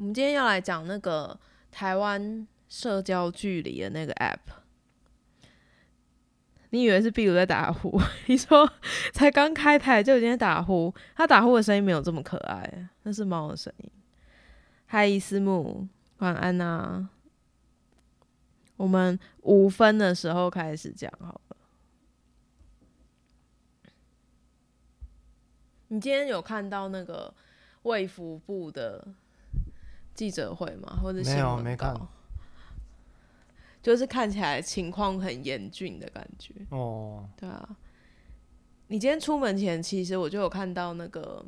我们今天要来讲那个台湾社交距离的那个 app。你以为是壁炉在打呼？你说才刚开台就已经在打呼，他打呼的声音没有这么可爱，那是猫的声音。嗨，伊斯木，晚安呐。我们五分的时候开始讲好了。你今天有看到那个卫福部的记者会吗？或者没有没看，就是看起来情况很严峻的感觉。哦，对啊，你今天出门前，其实我就有看到那个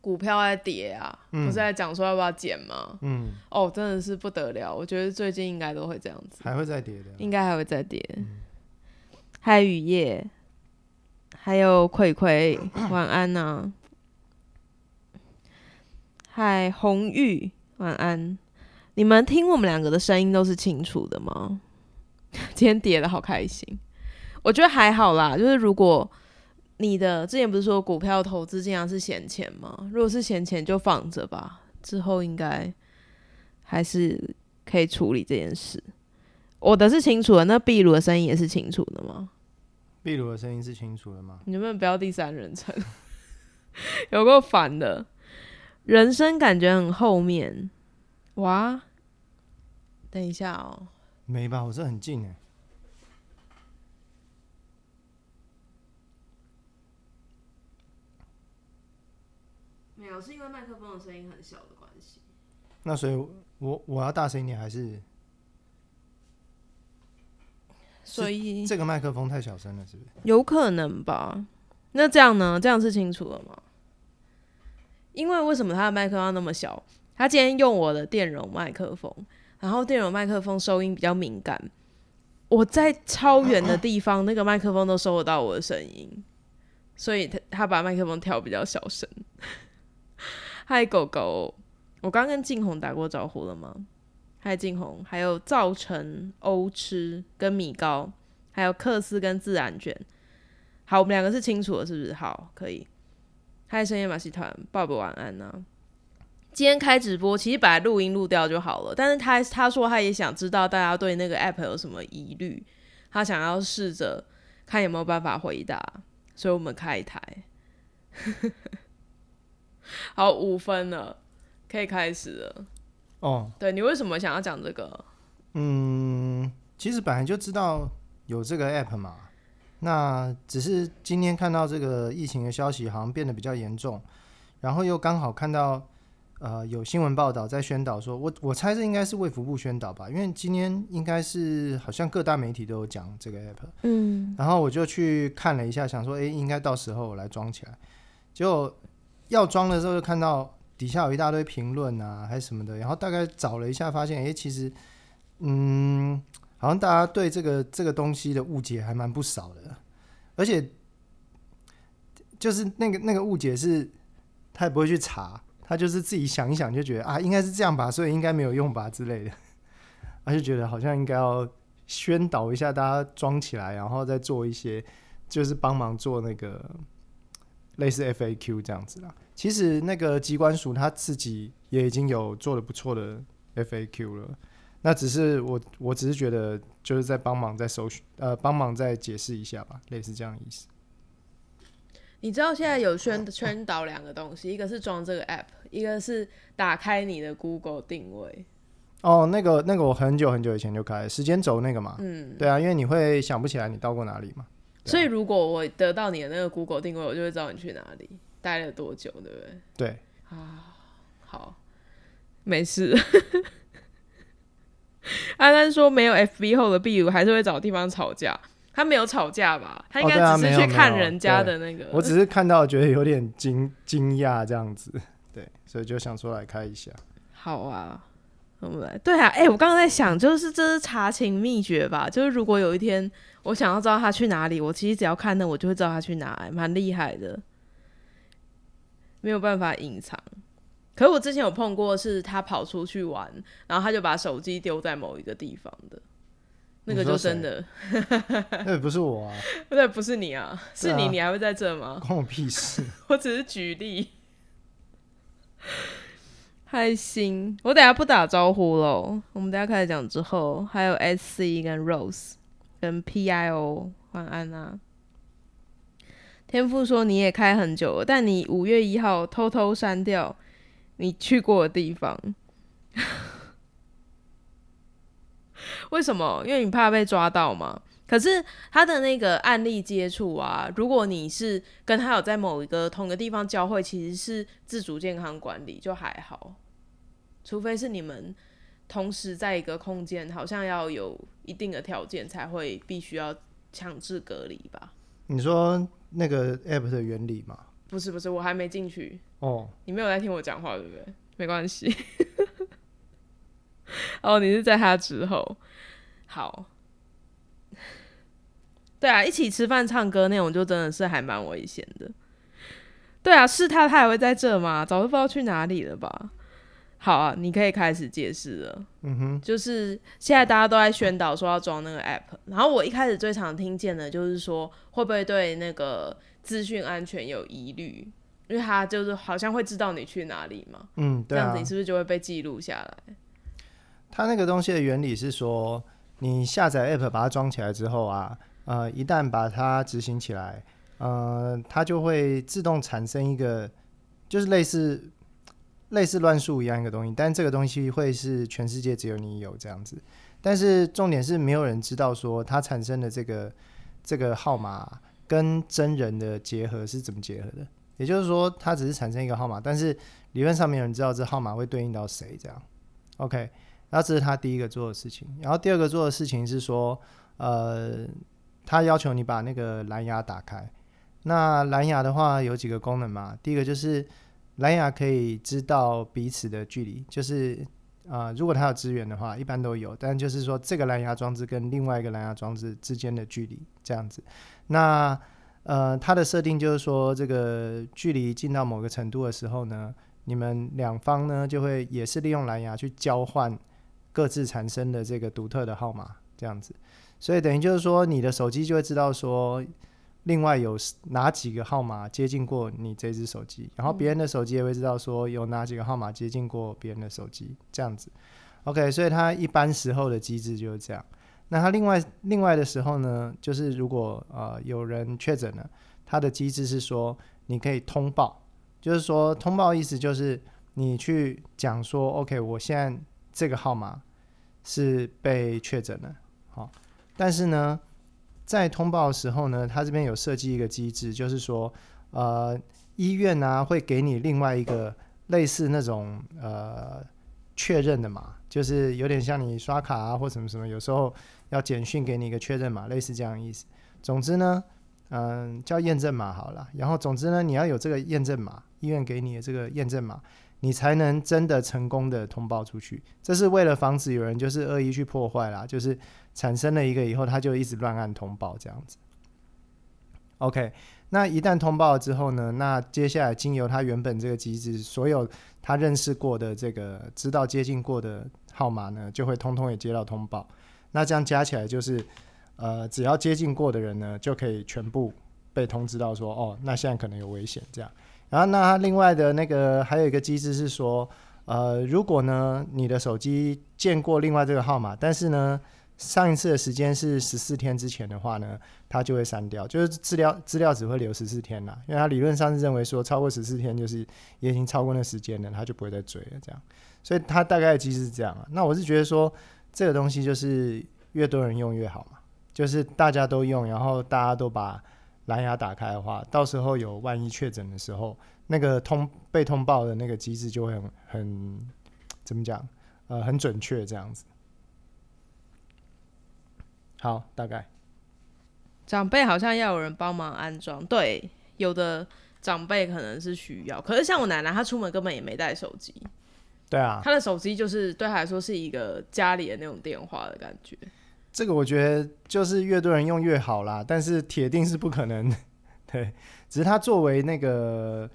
股票在跌啊，不是在讲说要不要减吗？嗯，哦，真的是不得了，我觉得最近应该都会这样子，还会再跌的，应该还会再跌。还有雨夜，还有葵葵，晚安呐、嗨，红玉，晚安。你们听我们两个的声音都是清楚的吗？今天跌的好开心，我觉得还好啦。就是如果你的之前不是说股票投资经常是闲钱吗？如果是闲钱就放着吧，之后应该还是可以处理这件事。我的是清楚的，那壁炉的声音也是清楚的吗？壁炉的声音是清楚的吗？你能不能不要第三人称？有够烦的，人生感觉很后面。哇，等一下哦，没吧，我这很近哎。没有，是因为麦克风的声音很小的关系。那所以我我要大声一点，还是所以这个麦克风太小声了，是不是？有可能吧？那这样呢？这样是清楚了吗？因为为什么他的麦克风那么小？他今天用我的电容麦克风，然后电容麦克风收音比较敏感，我在超远的地方，那个麦克风都收得到我的声音，所以他他把麦克风调比较小声。嗨，狗狗，我刚跟静红打过招呼了吗？嗨，静红，还有造成欧吃跟米糕，还有克斯跟自然卷。好，我们两个是清楚的，是不是？好，可以。嗨，深夜马戏团，爸爸晚安呐、今天开直播，其实本来录音录掉就好了，但是他他说他也想知道大家对那个 app 有什么疑虑，他想要试着看有没有办法回答，所以我们开一台。好，五分了，可以开始了。哦，对你为什么想要讲这个？嗯，其实本来就知道有这个 app 嘛，那只是今天看到这个疫情的消息好像变得比较严重，然后又刚好看到呃有新闻报道在宣导说，我我猜这应该是卫福部宣导吧，因为今天应该是好像各大媒体都有讲这个 app，嗯，然后我就去看了一下，想说，诶，应该到时候我来装起来。结果要装的时候，就看到底下有一大堆评论啊，还是什么的。然后大概找了一下，发现，诶，其实，嗯，好像大家对这个这个东西的误解还蛮不少的。而且，就是那个那个误解是，他也不会去查，他就是自己想一想，就觉得啊，应该是这样吧，所以应该没有用吧之类的。他就觉得好像应该要宣导一下，大家装起来，然后再做一些，就是帮忙做那个类似 FAQ 这样子啦。其实那个机关署他自己也已经有做的不错的 FAQ 了，那只是我我只是觉得就是在帮忙在搜寻，呃，帮忙再解释一下吧，类似这样的意思。你知道现在有宣宣导两个东西，一个是装这个 app，一个是打开你的 Google 定位。哦，那个那个我很久很久以前就开时间轴那个嘛，嗯，对啊，因为你会想不起来你到过哪里嘛。啊所以如果我得到你的那个 Google 定位，我就会知道你去哪里，待了多久，对不对？对啊，好，没事。安安说没有 FB 后的壁炉还是会找地方吵架，他没有吵架吧？他应该只是去看人家的那个。我只是看到觉得有点惊惊讶这样子，对，所以就想说来开一下。好啊，我们来。对啊，哎、我刚刚在想，就是这是查情秘诀吧？就是如果有一天我想要知道他去哪里，我其实只要看那，我就会知道他去哪、哎蛮厉害的，没有办法隐藏。可是我之前有碰过，是他跑出去玩，然后他就把手机丢在某一个地方的，那个就真的，那不是我啊，不对，不是你啊，是你，啊你还会在这吗？关我屁事。我只是举例。还行，我等下不打招呼喽。我们等下开始讲之后，还有 S C 跟 Rose 跟 P I O 晚安啊。天赋说你也开很久了，但你五月一号偷偷删掉你去过的地方，为什么？因为你怕被抓到吗？可是他的那个案例接触啊，如果你是跟他有在某一个同个地方交汇，其实是自主健康管理就还好，除非是你们同时在一个空间，好像要有一定的条件才会必须要强制隔离吧？你说那个 app 的原理吗？不是不是，我还没进去哦，你没有在听我讲话对不对？没关系。哦，你是在他之后，好。对啊，一起吃饭唱歌那种就真的是还蛮危险的。对啊，是他，他还会在这吗？早就不知道去哪里了吧。好啊，你可以开始解释了。嗯哼，就是现在大家都在宣导说要装那个 app，然后我一开始最常听见的就是说会不会对那个资讯安全有疑虑，因为他就是好像会知道你去哪里嘛。嗯，对啊。这样子你是不是就会被记录下来？它那个东西的原理是说，你下载 app 把它装起来之后啊。呃，一旦把它执行起来，呃，它就会自动产生一个，就是类似类似乱数一样一个东西，但这个东西会是全世界只有你有这样子。但是重点是没有人知道说它产生的这个这个号码跟真人的结合是怎么结合的。也就是说，它只是产生一个号码，但是理论上没有人知道这号码会对应到谁这样。OK，然后这是他第一个做的事情。然后第二个做的事情是说，呃。他要求你把那个蓝牙打开。那蓝牙的话有几个功能嘛？第一个就是蓝牙可以知道彼此的距离，就是啊，如果它有资源的话，一般都有。但就是说，这个蓝牙装置跟另外一个蓝牙装置之间的距离这样子。那呃，它的设定就是说，这个距离近到某个程度的时候呢，你们两方呢就会也是利用蓝牙去交换各自产生的这个独特的号码，这样子。所以等于就是说，你的手机就会知道说，另外有哪几个号码接近过你这只手机，然后别人的手机也会知道说有哪几个号码接近过别人的手机，这样子。OK，所以它一般时候的机制就是这样。那他另外另外的时候呢，就是如果呃有人确诊了，他的机制是说你可以通报，就是说通报意思就是你去讲说，OK，我现在这个号码是被确诊了，好。但是呢，在通报的时候呢，他这边有设计一个机制，就是说，呃，医院啊会给你另外一个类似那种呃确认的码，就是有点像你刷卡啊或什么什么，有时候要简讯给你一个确认码，类似这样意思。总之呢，嗯，叫验证码好了。然后总之呢，你要有这个验证码，医院给你的这个验证码。你才能真的成功的通报出去，这是为了防止有人就是恶意去破坏啦，就是产生了一个以后，他就一直乱按通报这样子。OK，那一旦通报了之后呢，那接下来经由他原本这个机制，所有他认识过的这个知道接近过的号码呢，就会通通也接到通报。那这样加起来就是，呃，只要接近过的人呢，就可以全部被通知到说，哦，那现在可能有危险这样。然后，那它另外的那个还有一个机制是说，呃，如果呢你的手机见过另外这个号码，但是呢上一次的时间是十四天之前的话呢，它就会删掉，就是资料资料只会留十四天啦，因为它理论上是认为说超过十四天就是也已经超过那时间了，它就不会再追了这样，所以它大概的机制是这样啊。那我是觉得说这个东西就是越多人用越好嘛，就是大家都用，然后大家都把。蓝牙打开的话，到时候有万一确诊的时候，那个通被通报的那个机制就会很很怎么讲？呃，很准确这样子。好，大概长辈好像要有人帮忙安装，对，有的长辈可能是需要。可是像我奶奶，她出门根本也没带手机。对啊，他的手机就是对他来说是一个家里的那种电话的感觉。这个我觉得就是越多人用越好啦，但是铁定是不可能，对，只是它作为那个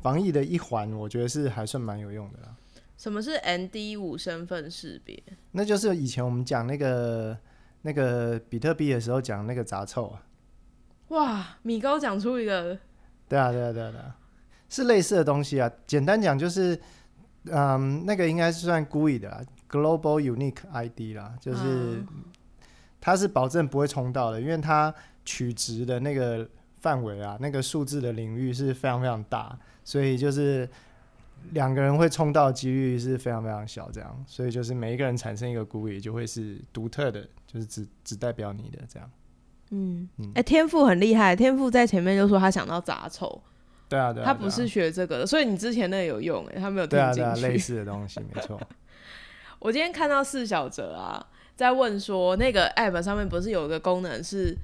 防疫的一环，我觉得是还算蛮有用的啦。什么是 N D 五身份识别？那就是以前我们讲那个那个比特币的时候讲那个杂臭啊。哇，米高讲出一个，对啊，对啊，对啊，对啊，是类似的东西啊。简单讲就是嗯，那个应该是算故意的啦，Global Unique ID 啦，就是嗯。它是保证不会冲到的，因为它取值的那个范围啊，那个数字的领域是非常非常大，所以就是两个人会冲到的几率是非常非常小，这样，所以就是每一个人产生一个故意就会是独特的，就是只只代表你的这样。嗯。嗯，哎、天赋很厉害，天赋在前面就说他想到杂丑，对啊，对啊，他不是学这个的，所以你之前那个有用、哎，他没有听对啊，进对啊，类。似的东西，没错。我今天看到四小哲啊，在问说那个 app 上面不是有一个功能是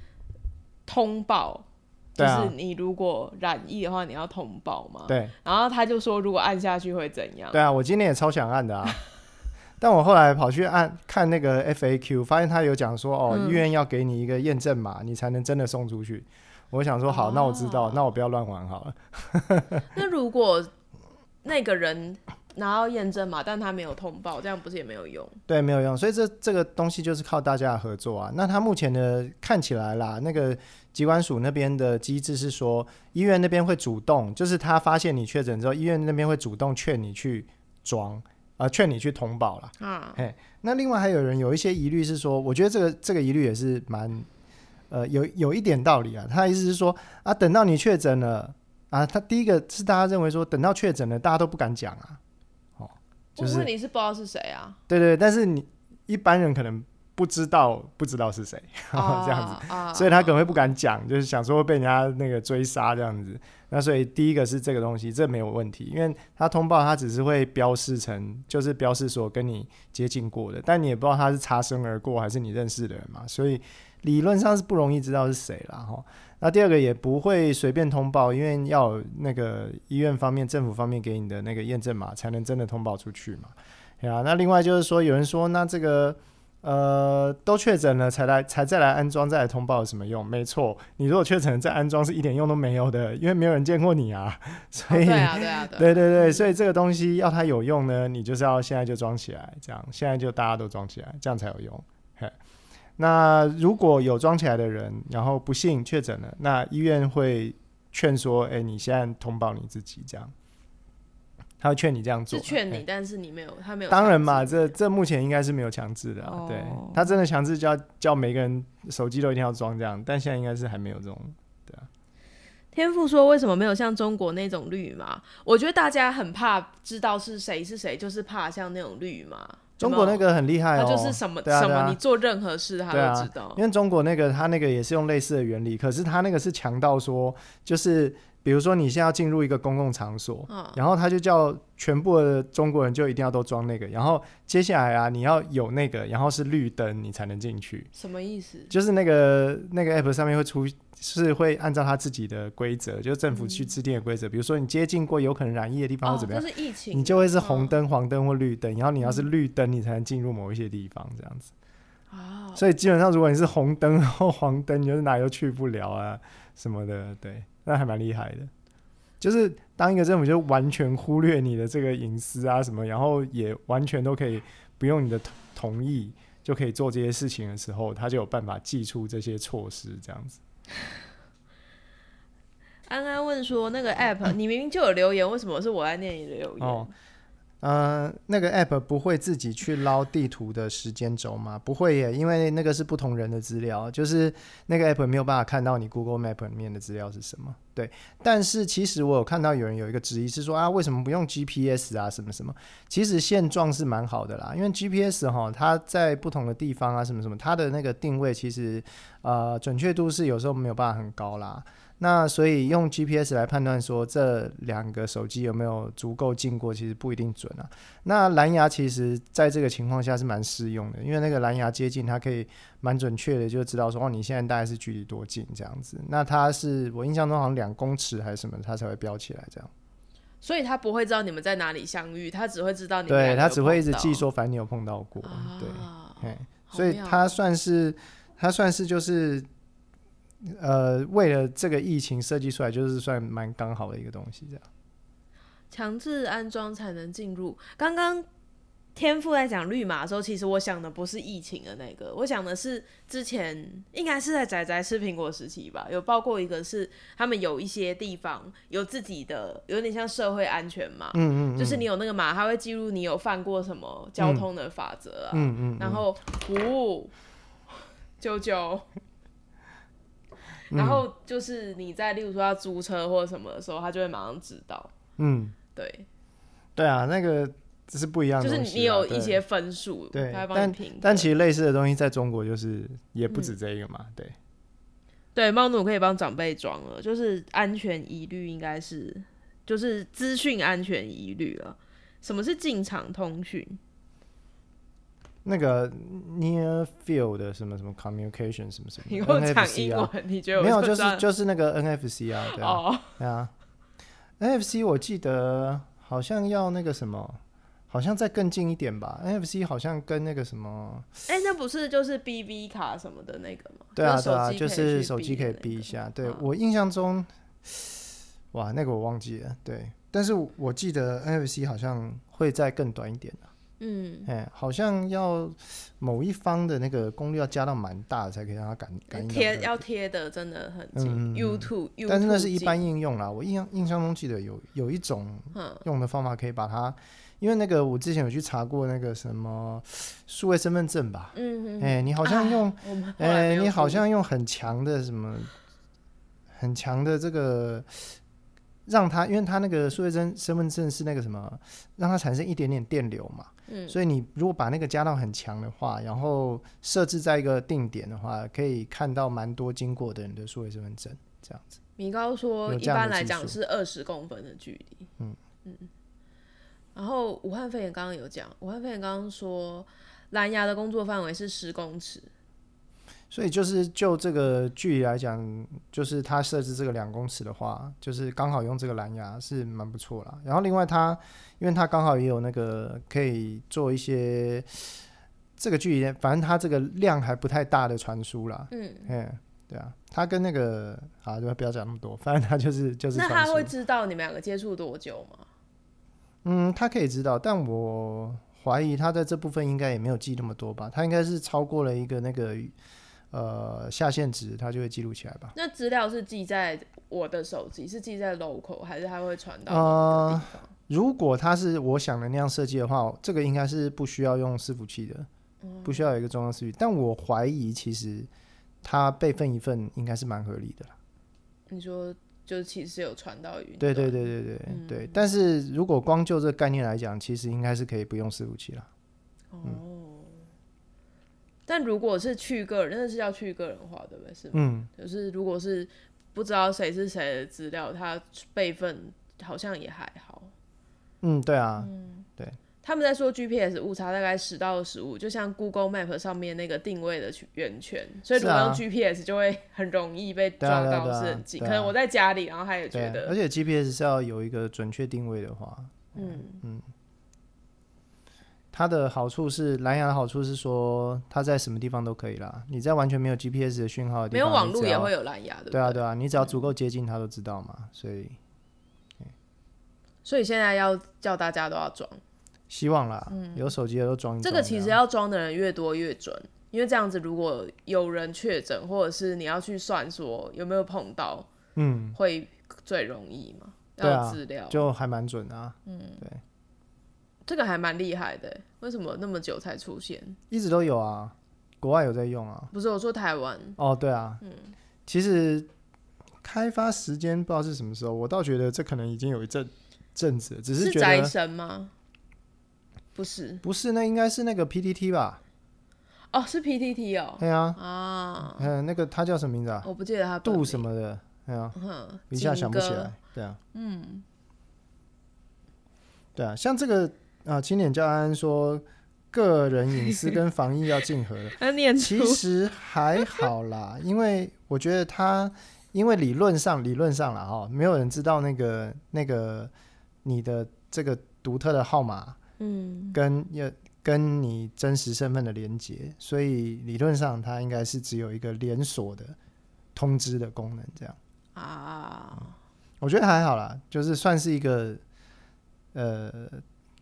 通报，就是你如果染疫的话，你要通报嘛。对然后他就说，如果按下去会怎样？对啊，我今天也超想按的啊，但我后来跑去按看那个 FAQ，发现他有讲说，哦，嗯医院要给你一个验证码，你才能真的送出去。我想说，好，那我知道，哦那我不要乱玩好了。那如果那个人拿到验证码，但他没有通报，这样不是也没有用？对，没有用，所以这这个东西就是靠大家的合作啊。那他目前的看起来啦，那个机关署那边的机制是说，医院那边会主动，就是他发现你确诊之后，医院那边会主动劝你去装，啊、劝你去通报啦。啊，那另外还有人有一些疑虑是说，我觉得这个这个疑虑也是蛮，呃，有有一点道理啊。他的意思是说啊，等到你确诊了啊，他第一个是大家认为说，等到确诊了，大家都不敢讲啊，哦，就是问题是不知道是谁啊，对对，但是你一般人可能不知道不知道是谁，啊这样子，啊，所以他可能会不敢讲，就是想说会被人家那个追杀这样子。那所以第一个是这个东西，这没有问题，因为他通报他只是会标示成，就是标示说跟你接近过的，但你也不知道他是擦身而过还是你认识的人嘛，所以理论上是不容易知道是谁啦。哈。那第二个也不会随便通报，因为要有那个医院方面、政府方面给你的那个验证码，才能真的通报出去嘛。对啊，那另外就是说，有人说，那这个呃都确诊了才来才再来安装再来通报有什么用？没错，你如果确诊了再安装是一点用都没有的，因为没有人见过你啊，所以、对啊，对啊，对啊对对对，所以这个东西要它有用呢，你就是要现在就装起来，这样现在就大家都装起来，这样才有用。嘿，那如果有装起来的人，然后不幸确诊了，那医院会劝说，哎、你现在通报你自己，这样，他会劝你这样做，嘿是劝你，但是你没有，他没有。当然嘛，这这目前应该是没有强制的、啊，对哦他真的强制叫叫每个人手机都一定要装这样，但现在应该是还没有这种，天赋说为什么没有像中国那种绿码？我觉得大家很怕知道是谁是谁，就是怕像那种绿码。中国那个很厉害他哦，就是什么、什么，你做任何事他都知道。因为中国那个他那个也是用类似的原理，可是他那个是强到说，就是比如说你现在要进入一个公共场所，嗯，然后他就叫全部的中国人就一定要都装那个，然后接下来啊你要有那个，然后是绿灯你才能进去，什么意思？就是那个那个 app 上面会出是会按照他自己的规则，就是政府去制定的规则，比如说你接近过有可能染疫的地方哦或，怎么样。就是疫情，你就会是红嗯灯、黄灯或绿灯，然后你要是绿灯，你才能进入某一些地方，这样子。哦，所以基本上，如果你是红灯或黄灯，你就是哪里都去不了啊，什么的，对，那还蛮厉害的。就是当一个政府就完全忽略你的这个隐私啊什么，然后也完全都可以不用你的同同意就可以做这些事情的时候，他就有办法寄出这些措施，这样子。安安问说那个 app，你明明就有留言，为什么是我在念你的留言？呃，那个 app 不会自己去捞地图的时间轴吗？不会耶，因为那个是不同人的资料，就是那个 app 没有办法看到你 Google Map 里面的资料是什么。对，但是其实我有看到有人有一个质疑是说啊，为什么不用 GPS 啊，什么什么？其实现状是蛮好的啦，因为 GPS 哈，它在不同的地方啊，什么什么，它的那个定位其实呃准确度是有时候没有办法很高啦。那所以用 GPS 来判断说这两个手机有没有足够近过，其实不一定准啊。那蓝牙其实在这个情况下是蛮适用的，因为那个蓝牙接近它可以蛮准确的就知道说哦你现在大概是距离多近这样子。那它是我印象中好像两公尺还是什么，它才会标起来这样。所以他不会知道你们在哪里相遇，他只会知道你们对，两个有它只会一直记说反正你有碰到过，对。所以它哦算是它算是就是呃为了这个疫情设计出来，就是算蛮刚好的一个东西这样。强制安装才能进入。刚刚天赋在讲绿码的时候，其实我想的不是疫情的那个，我想的是之前应该是在仔仔吃苹果时期吧，有包括一个是他们有一些地方有自己的，有点像社会安全嘛，嗯嗯，就是你有那个码，它会记录你有犯过什么交通的法则啊，嗯嗯，然后五九九。嗯然后就是你在，例如说要租车或者什么的时候，他就会马上知道。嗯，对，对啊，那个这是不一样的就是东西啊，你有一些分数，对他会，帮但你评。但其实类似的东西在中国就是也不止这一个嘛，对，对猫奴可以帮长辈装了，就是安全疑虑应该是就是资讯安全疑虑了。什么是进场通讯？那个 near field 的什么什么 communication 什么什么你跟我讲 NFC 英啊，文，你觉得没有，就是就是那个 NFC 啊，对啊，哦，对啊，NFC 我记得好像要那个什么，好像再更近一点吧，NFC 好像跟那个什么，哎、那不是就是 BB 卡什么的那个吗？对啊对啊，就是手机可以的那个。逼一下，对嗯。我印象中，哇，那个我忘记了，对，但是我记得 NFC 好像会再更短一点嗯，哎，好像要某一方的那个功率要加到蛮大的才可以让它感感应贴要贴的真的很近、u t u b e 但是那是一般应用啦。我印象印象中记得有有一种嗯。用的方法可以把它，因为那个我之前有去查过那个什么数位身份证吧，嗯哎、你好像用，哎、你好像用很强的什么，很强的这个。让它，因为它那个数位身身份证是那个什么，让它产生一点点电流嘛，嗯所以你如果把那个加到很强的话，然后设置在一个定点的话，可以看到蛮多经过的人的数位身份证，这样子。米高说，一般来讲是二十公分的距离。嗯然后武汉肺炎刚刚有讲，武汉肺炎刚刚说蓝牙的工作范围是十公尺。所以就是就这个距离来讲，就是它设置这个两公尺的话，就是刚好用这个蓝牙是蛮不错啦。然后另外它，因为它刚好也有那个可以做一些这个距离，反正它这个量还不太大的传输啦。嗯，嗯，对啊，它跟那个啊，就不要讲那么多，反正它就是就是那。他会知道你们两个接触多久吗？嗯，他可以知道，但我怀疑他在这部分应该也没有记那么多吧，他应该是超过了一个那个呃下限值，它就会记录起来吧。那资料是记在我的手机，是记在 local，还是它会传到呃？如果它是我想的那样设计的话，这个应该是不需要用伺服器的，不需要有一个中央伺服器。但我怀疑其实它备份一份应该是蛮合理的啦。你说就是其实有传到云？对对对对对、嗯对。但是如果光就这个概念来讲，其实应该是可以不用伺服器啦。哦。但如果是去个人，那是要去个人化，对不对？是吗？嗯，就是如果是不知道谁是谁的资料，他备份好像也还好。嗯，对啊，嗯，对他们在说 GPS 误差大概十到十五，就像 Google Map 上面那个定位的圆圈，所以如果用 GPS 就会很容易被抓到是很近。可能我在家里，然后他也觉得而，且 GPS 是要有一个准确定位的话，嗯嗯，它的好处是蓝牙的好处是说它在什么地方都可以啦。你在完全没有 GPS 的讯号的地方，没有网络也会有蓝牙，对不对啊对啊，你只要足够接近它都知道嘛。所以所以现在要叫大家都要装，希望啦，有手机的都装这个其实要装的人越多越准，因为这样子如果有人确诊，或者是你要去算说有没有碰到，嗯，会最容易嘛。对啊就还蛮准的啊，这个还蛮厉害的欸。为什么那么久才出现？一直都有啊，国外有在用啊。不是我说台湾，哦，对啊，其实开发时间不知道是什么时候，我倒觉得这可能已经有一阵阵子了，只是宅觉得神吗？不是不是，那应该是那个 PTT 吧？哦，是 PTT 哦。对啊，啊，嗯，那个他叫什么名字啊？我不记得他杜什么的，对啊，哼，一下想不起来。对啊，嗯，对啊，像这个啊，青年教安说个人隐私跟防疫要竞合的，他念出。其实还好啦，因为我觉得他，因为理论上理论上啦哈，没有人知道那个那个你的这个独特的号码嗯，跟要跟你真实身份的连接，所以理论上它应该是只有一个连锁的通知的功能，这样。啊，我觉得还好啦，就是算是一个呃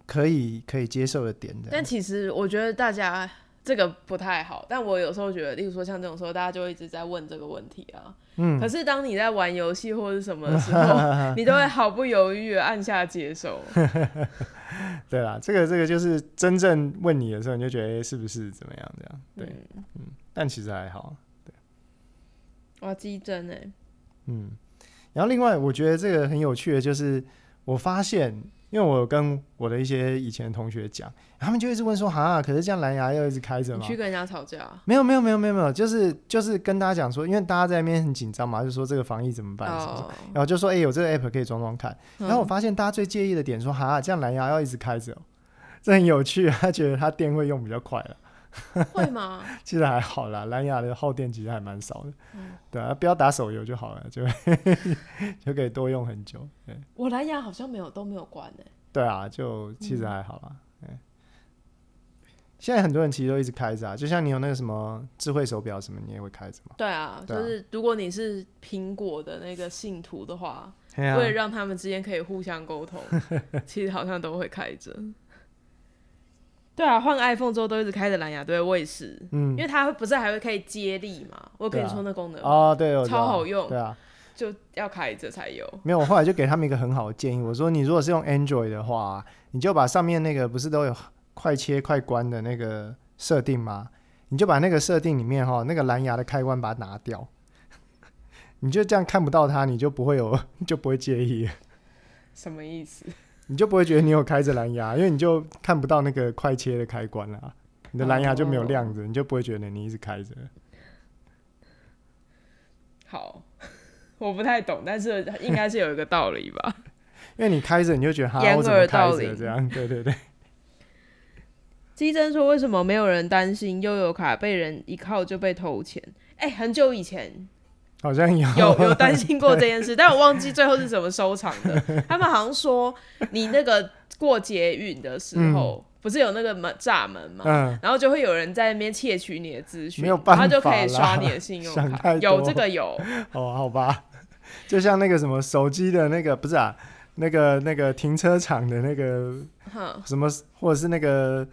可以可以接受的点的。但其实我觉得大家这个不太好，但我有时候觉得，例如说像这种时候，大家就一直在问这个问题啊。嗯，可是当你在玩游戏或者什么的时候，你都会毫不犹豫按下接受。对啦，这个这个就是真正问你的时候，你就觉得、诶是不是怎么样这样？对，嗯，但其实还好。哇，激增哎，嗯，然后另外我觉得这个很有趣的就是，我发现，因为我跟我的一些以前的同学讲，他们就一直问说，哈，可是这样蓝牙要一直开着吗？你去跟人家吵架，没有没有没有没有没有，就是就是跟大家讲说，因为大家在那边很紧张嘛，就说这个防疫怎么办然后就说，哎、有这个 app 可以装装看。然后我嗯发现大家最介意的点说，哈，这样蓝牙要一直开着、哦，这很有趣，他觉得他电会用比较快了。会吗？其实还好啦，蓝牙的耗电其实还蛮少的，嗯对啊，不要打手游就好了，就 就可以多用很久。对我蓝牙好像没有都没有关哎，对啊，就其嗯实还好啦。对现在很多人其实都一直开着啊，就像你有那个什么智慧手表什么，你也会开着吗。对啊，就是如果你是苹果的那个信徒的话，啊为了让他们之间可以互相沟通，其实好像都会开着。对啊，换 iPhone 之后都一直开着蓝牙，对我也是，嗯因，为它不是还会可以接力嘛？我有跟你说那功能吗，哦，对，超好用对啊，就要开着才有。没有，我后来就给他们一个很好的建议，我说你如果是用 Android 的话，你就把上面那个不是都有快切快关的那个设定吗？你就把那个设定里面哈那个蓝牙的开关把它拿掉，你就这样看不到它，你就不会有 就不会介意，什么意思？你就不会觉得你有开着蓝牙，因为你就看不到那个快切的开关了，你的蓝牙就没有亮着，你就不会觉得你一直开着。好，我不太懂，但是应该是有一个道理吧。因为你开着，你就觉得哈，掩我怎么开着这样？对 对对，基珍说：“为什么没有人担心悠游卡被人一靠就被偷钱？哎、很久以前好像有有有担心过这件事，但我忘记最后是怎么收场的。他们好像说，你那个过捷运的时候，不是有那个门闸门嘛？嗯，然后就会有人在那边窃取你的资讯，没有办法然后就可以刷你的信用卡。有这个有，哦，好吧，就像那个什么手机的那个不是啊，那个那个停车场的那个哼，什么，或者是那个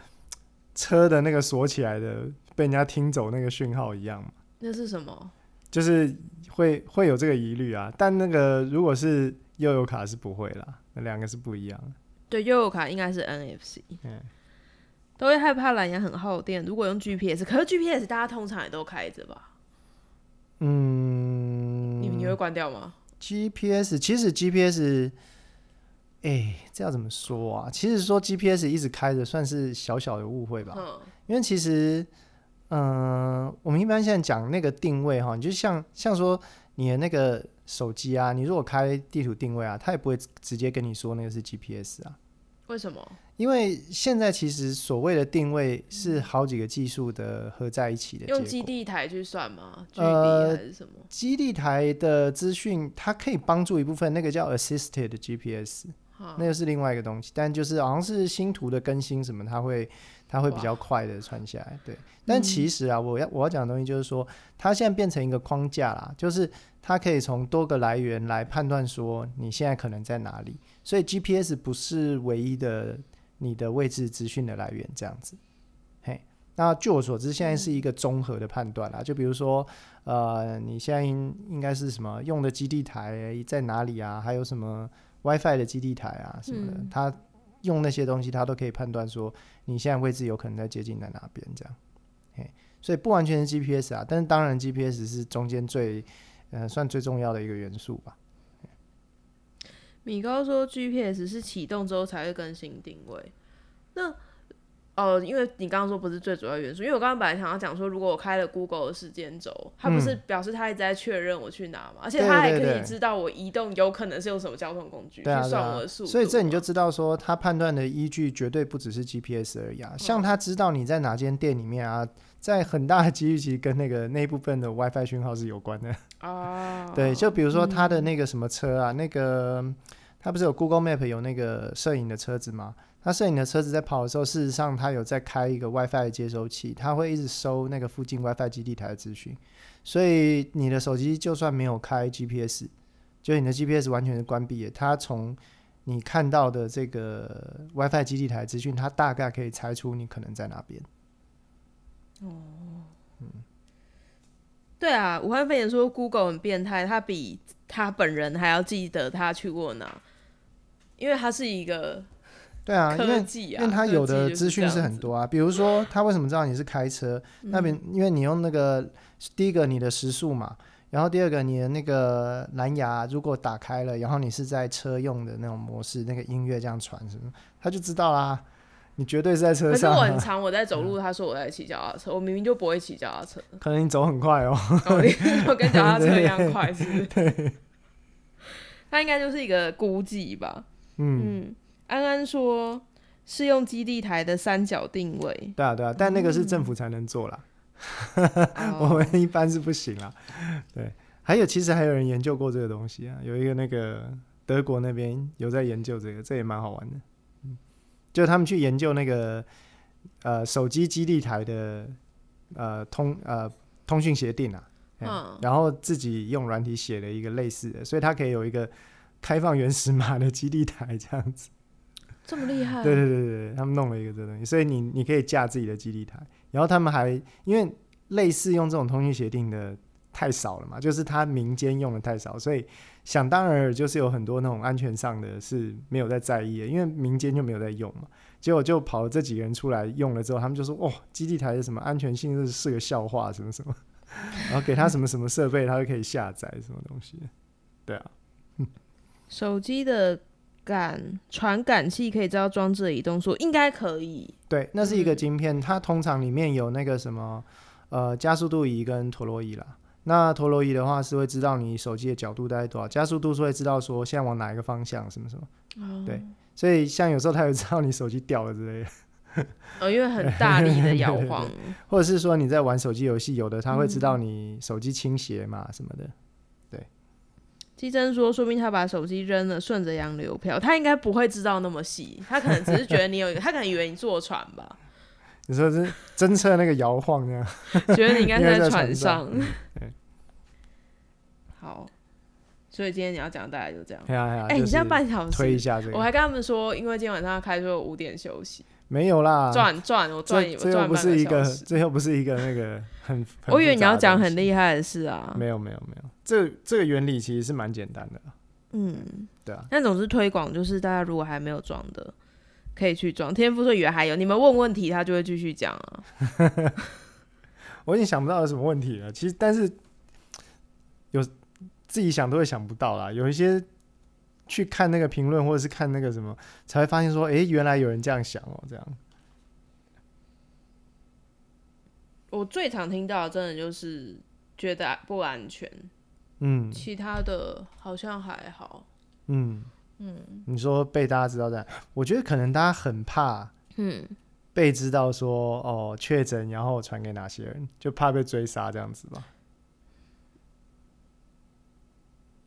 车的那个锁起来的，被人家听走那个讯号一样嘛，那是什么？就是会会有这个疑虑啊。但那个如果是悠游卡是不会啦，那两个是不一样的。对，悠游卡应该是 NFC。嗯都会害怕蓝牙很耗电。如果用 GPS，可是 GPS 大家通常也都开着吧？嗯你你会关掉吗？，GPS 其实 GPS，哎、这要怎么说啊？其实说 GPS 一直开着算是小小的误会吧。嗯，因为其实，嗯、我们一般现在讲那个定位哈，你就像像说你的那个手机啊，你如果开地图定位啊，它也不会直接跟你说那个是 GPS 啊，为什么？因为现在其实所谓的定位是好几个技术的合在一起的。用基地台去算吗？距呃离还是什么？基地台的资讯，它可以帮助一部分，那个叫 assisted GPS，哈那个是另外一个东西，但就是好像是星图的更新什么，它会它会比较快的传下来。对，但其实啊，我要我要讲的东西就是说，它现在变成一个框架啦，就是它可以从多个来源来判断说你现在可能在哪里，所以 GPS 不是唯一的你的位置资讯的来源，这样子。嘿，那据我所知，现在是一个综合的判断啦，就比如说，呃，你现在应应该是什么用的基地台在哪里啊？还有什么 WiFi 的基地台啊什么的，嗯它用那些东西，它都可以判断说你现在位置有可能在接近在哪边这样。嘿，所以不完全是 GPS 啊，但是当然 GPS 是中间最呃算最重要的一个元素吧。米高说 GPS 是启动之后才会更新定位。那哦，因为你刚刚说不是最主要元素，因为我刚刚本来想要讲说，如果我开了 Google 的时间轴，它不是表示它一直在确认我去哪嘛，而且它还可以知道我移动有可能是用什么交通工具去算我的速度嘛。所以这你就知道说，它判断的依据绝对不只是 GPS 而已啊。像它知道你在哪间店里面啊，在很大的几率其实跟那个那一部分的 WiFi 讯号是有关的。啊，对，就比如说它嗯的那个什么车啊，那个它不是有 Google Map 有那个摄影的车子吗？它摄影的车子在跑的时候，事实上它有在开一个 WiFi 的接收器，它会一直收那个附近 WiFi 基地台的资讯。所以你的手机就算没有开 GPS，就你的 GPS 完全是关闭的，它从你看到的这个 WiFi 基地台资讯，它大概可以猜出你可能在哪边。哦，嗯对啊，武汉肺炎说 Google 很变态，它比他本人还要记得他去过哪，因为他是一个对啊，因为因为他有的资讯是很多。啊，比如说他为什么知道你是开车？那边因为你用那个第一个你的时速嘛，然后第二个你的那个蓝牙如果打开了，然后你是在车用的那种模式，那个音乐这样传什么，他就知道啦。你绝对是在车上可是我很常我在走路，他说我在骑脚踏车，我明明就不会骑脚踏车，可能你走很快哦。跟脚踏车一样快，是不是？他应该就是一个估计吧。嗯，嗯，安安说是用基地台的三角定位，对啊对啊，但那个是政府才能做啦，我哦们一般是不行啦。对，还有其实还有人研究过这个东西啊，有一个那个德国那边有在研究这个，这也蛮好玩的。嗯，就他们去研究那个呃手机基地台的呃通呃通讯协定啊，嗯嗯然后自己用软体写了一个类似的，所以它可以有一个开放原始码的基地台这样子。这么厉害？对对对对对，他们弄了一个这个东西，所以你你可以架自己的基地台，然后他们还因为类似用这种通讯协定的太少了嘛，就是他民间用的太少，所以想当然尔就是有很多那种安全上的是没有在在意的，因为民间就没有在用嘛，结果就跑了这几个人出来用了之后，他们就说哦，基地台的什么安全性是是个笑话，什么什么，然后给他什么什么设备，他就可以下载什么东西，对啊，手机的感传感器可以知道装置的移动速，应该可以。对，那是一个嗯晶片，它通常里面有那个什么呃加速度仪跟陀螺仪啦。那陀螺仪的话是会知道你手机的角度大概多少，加速度是会知道说现在往哪一个方向什么什么。哦对所以像有时候它会知道你手机掉了之类的，哦，因为很大力的摇晃。或者是说你在玩手机游戏，有的它会知嗯道你手机倾斜嘛什么的。基真说，说明他把手机扔了，顺着洋流漂。他应该不会知道那么细，他可能只是觉得你有一个，他可能以为你坐船吧，你说是侦测那个摇晃那样，觉得你应该是在船船上。好，所以今天你要讲大概就这样。哎你就是现在半小时，推一下这个，我还跟他们说，因为今天晚上要开，所以我五点休息，没有啦，赚赚我赚我这这又赚不是一个。这又不是一个那个很，很 我以为你要讲很厉害的事啊，没有没有没有，这这个原理其实是蛮简单的，嗯，对啊，但总是推广就是大家如果还没有装的，可以去装。天赋说以为还有，你们问问题他就会继续讲啊。我已经想不到有什么问题了。其实，但是有自己想都会想不到啦。有一些去看那个评论或者是看那个什么，才会发现说，诶，原来有人这样想哦，这样。我最常听到的真的就是觉得不安全，嗯其他的好像还好。嗯嗯，你说被大家知道这样，我觉得可能大家很怕嗯，被知道说哦确诊，然后传给哪些人，就怕被追杀这样子吧。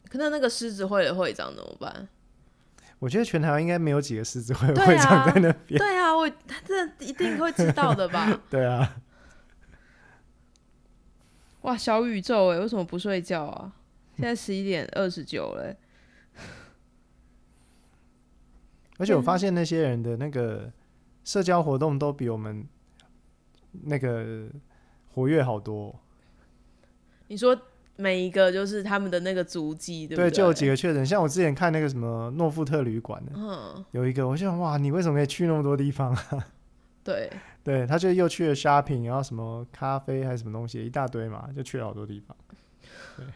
可能那个狮子会的会长怎么办？我觉得全台湾应该没有几个狮子会会长在那边。对啊，我他这一定会知道的吧？对啊，哇，小宇宙哎，为什么不睡觉啊？现在十一点二十九了欸，而且我发现那些人的那个社交活动都比我们那个活跃好多哦、你说每一个就是他们的那个足迹，对不对，对？就有几个确诊，像我之前看那个什么诺富特旅馆的，嗯，有一个，我想哇，你为什么可以去那么多地方啊？对，对，他就又去了 shopping，然后什么咖啡还是什么东西，一大堆嘛，就去了好多地方。对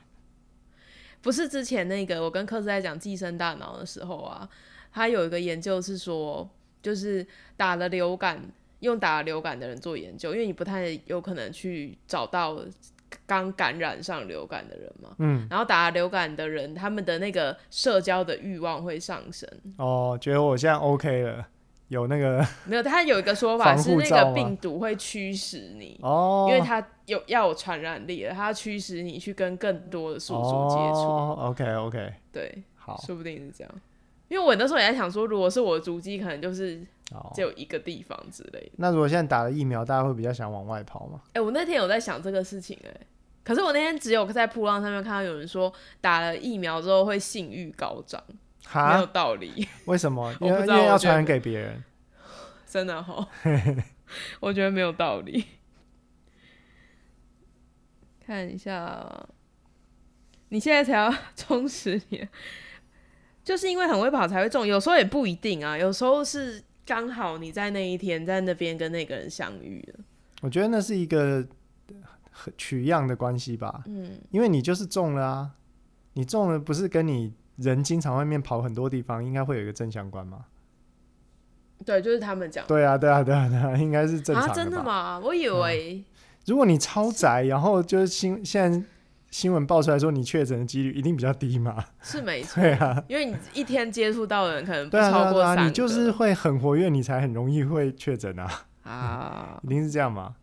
不是之前那个我跟科斯在讲寄生大脑的时候啊，他有一个研究是说，就是打了流感，用打了流感的人做研究，因为你不太有可能去找到刚感染上流感的人嘛。嗯，然后打了流感的人，他们的那个社交的欲望会上升。哦，觉得我现在 OK 了，有那个 没有，他有一个说法是那个病毒会驱使你，哦，因为它有要有传染力了，它驱使你去跟更多的宿主接触。哦，OK OK，对，好，说不定是这样。因为我那时候也在想说，如果是我的足迹，可能就是好只。有一个地方之类的。那如果现在打了疫苗，大家会比较想往外跑吗？哎、我那天有在想这个事情、哎，可是我那天只有在铺浪上面看到有人说，打了疫苗之后会性欲高涨。没有？道理，为什么？因为因为要传染给别人。真的哈，我觉得没有道理。看一下，你现在才要 充实你，就是因为很会跑才会中，有时候也不一定啊，有时候是刚好你在那一天在那边跟那个人相遇了。我觉得那是一个取样的关系吧。嗯，因为你就是中了啊，你中了不是跟你人经常外面跑很多地方，应该会有一个正相关吗？对，就是他们讲对啊，对啊，对啊，对啊，应该是正常啊，真的？吗？我以为、如果你超宅，然后就是新现在新闻爆出来说你确诊的几率一定比较低嘛？是没错，对啊，因为你一天接触到的人可能不超过三，你就是会很活跃，你才很容易会确诊啊，啊。一定是这样嘛？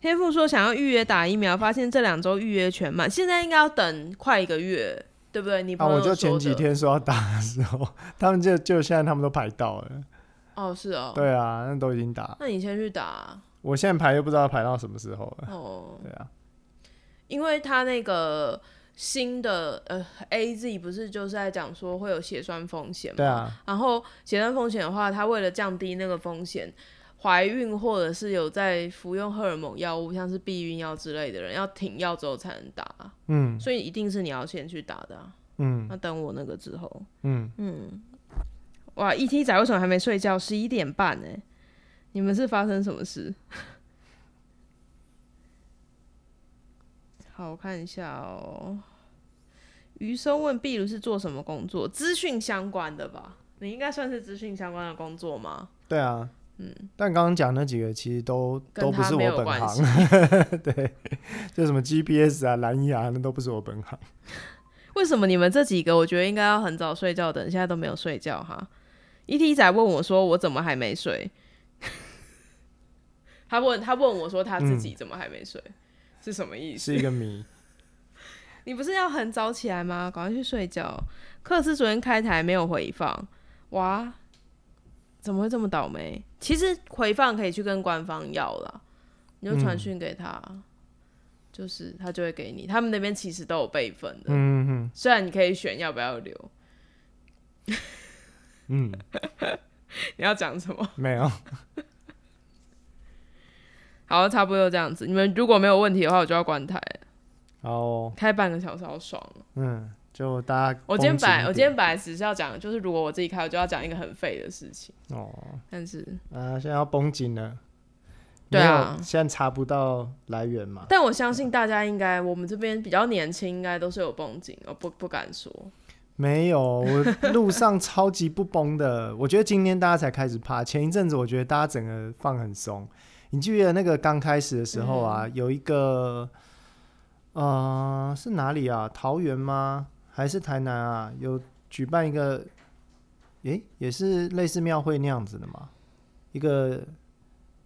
天赋说想要预约打疫苗，发现这两周预约全满，现在应该要等快一个月，对不对？你啊，朋友我就前几天说要打的时候，他们就就现在他们都排到了，哦，是哦，对啊，那都已经打，那你先去打。啊我现在排又不知道排到什么时候了，哦，对啊，因为他那个新的呃 A Z 不是就是在讲说会有血栓风险嘛，对啊，然后血栓风险的话，他为了降低那个风险，怀孕或者是有在服用荷尔蒙药物，像是避孕药之类的人，要停药之后才能打，嗯所以一定是你要先去打的、啊。嗯那等我那个之后，嗯嗯，哇！ET 仔为什么还没睡觉？十一点半呢？你们是发生什么事？好，我看一下哦。余生问壁炉是做什么工作？资讯相关的吧？你应该算是资讯相关的工作吗？对啊，嗯，但刚刚讲那几个其实都跟都不是他没有我本关系行，对，就什么 GPS 啊、蓝牙那都不是我本行。为什么你们这几个我觉得应该要很早睡觉的人，现在都没有睡觉哈？ET 仔问我说：“我怎么还没睡？” 他问他问我说：“他自己怎么还没睡？”是什么意思？是一个谜。你不是要很早起来吗？赶快去睡觉。克斯昨天开台没有回放，哇，怎么会这么倒霉？其实回放可以去跟官方要了，你就传讯给他，就是他就会给你。他们那边其实都有备份的，嗯嗯虽然你可以选要不要留。嗯，你要讲什么？没有。好，差不多这样子。你们如果没有问题的话，我就要关台好。哦，开半个小时好爽哦、嗯，就大家我今天本来我今天本来只是要讲，就是如果我自己开，我就要讲一个很废的事情，哦，但是啊，现在要绷紧了。对啊现在查不到来源嘛？但我相信大家应该，我们这边比较年轻，应该都是有绷紧，我不不敢说。没有，我路上超级不绷的。我觉得今天大家才开始怕，前一阵子我觉得大家整个放很松。你记得那个刚开始的时候啊，有一个呃是哪里啊？桃园吗？还是台南啊？有举办一个，诶，也是类似庙会那样子的嘛？一个